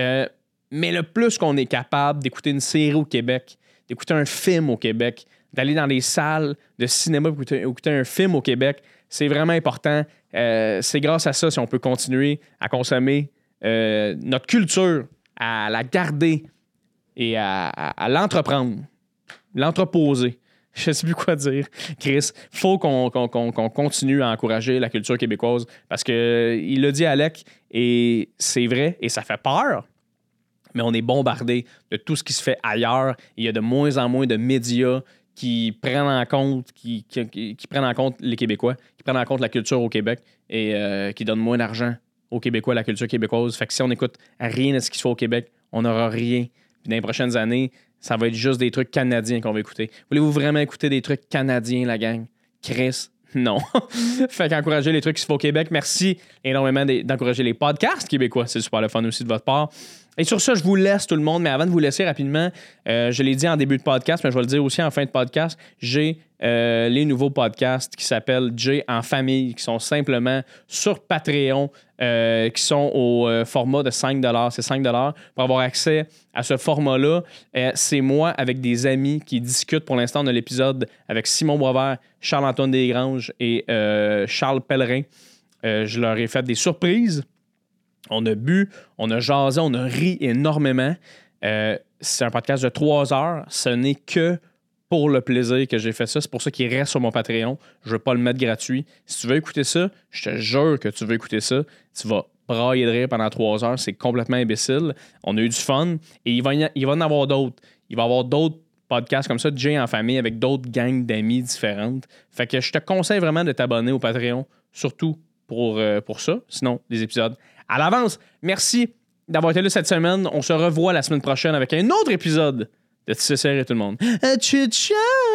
Euh, mais le plus qu'on est capable d'écouter une série au Québec, d'écouter un film au Québec, d'aller dans les salles de cinéma pour écouter, un film au Québec, c'est vraiment important. Euh, c'est grâce à ça si on peut continuer à consommer notre culture, à la garder et à l'entreprendre, l'entreposer. je sais plus quoi dire. Chris, faut qu'on continue à encourager la culture québécoise parce que il l'a dit Alec et c'est vrai et ça fait peur. Mais on est bombardé de tout ce qui se fait ailleurs. Il y a de moins en moins de médias qui prennent en compte, qui, prennent en compte les Québécois, qui prennent en compte la culture au Québec et euh, qui donnent moins d'argent aux Québécois, la culture québécoise. Fait que si on n'écoute rien de ce qui se fait au Québec, on n'aura rien. dans les prochaines années, ça va être juste des trucs canadiens qu'on va écouter. Voulez-vous vraiment écouter des trucs canadiens, la gang? Chris, non. fait qu'encourager les trucs qui se font au Québec. Merci énormément d'encourager les podcasts québécois. C'est super le fun aussi de votre part. Et sur ça, je vous laisse tout le monde, mais avant de vous laisser rapidement, euh, je l'ai dit en début de podcast, mais je vais le dire aussi en fin de podcast, j'ai euh, les nouveaux podcasts qui s'appellent J en famille, qui sont simplement sur Patreon, euh, qui sont au format de 5 C'est 5 pour avoir accès à ce format-là. c'est moi avec des amis qui discutent pour l'instant de l'épisode avec Simon Boisvert, Charles-Antoine Desgranges et Charles Pellerin. je leur ai fait des surprises on a bu, on a jasé, on a ri énormément. Euh, c'est un podcast de trois heures. Ce n'est que pour le plaisir que j'ai fait ça. C'est pour ça qu'il reste sur mon Patreon. Je ne veux pas le mettre gratuit. Si tu veux écouter ça, je te jure que tu veux écouter ça. Tu vas brailler de rire pendant trois heures. C'est complètement imbécile. On a eu du fun. Et il va, va en avoir d'autres. Il va y avoir d'autres podcasts comme ça, Jay en famille, avec d'autres gangs d'amis différentes. Fait que je te conseille vraiment de t'abonner au Patreon, surtout pour, euh, pour ça. Sinon, des épisodes à l'avance. Merci d'avoir été là cette semaine. On se revoit la semaine prochaine avec un autre épisode de et tout le monde. Ciao!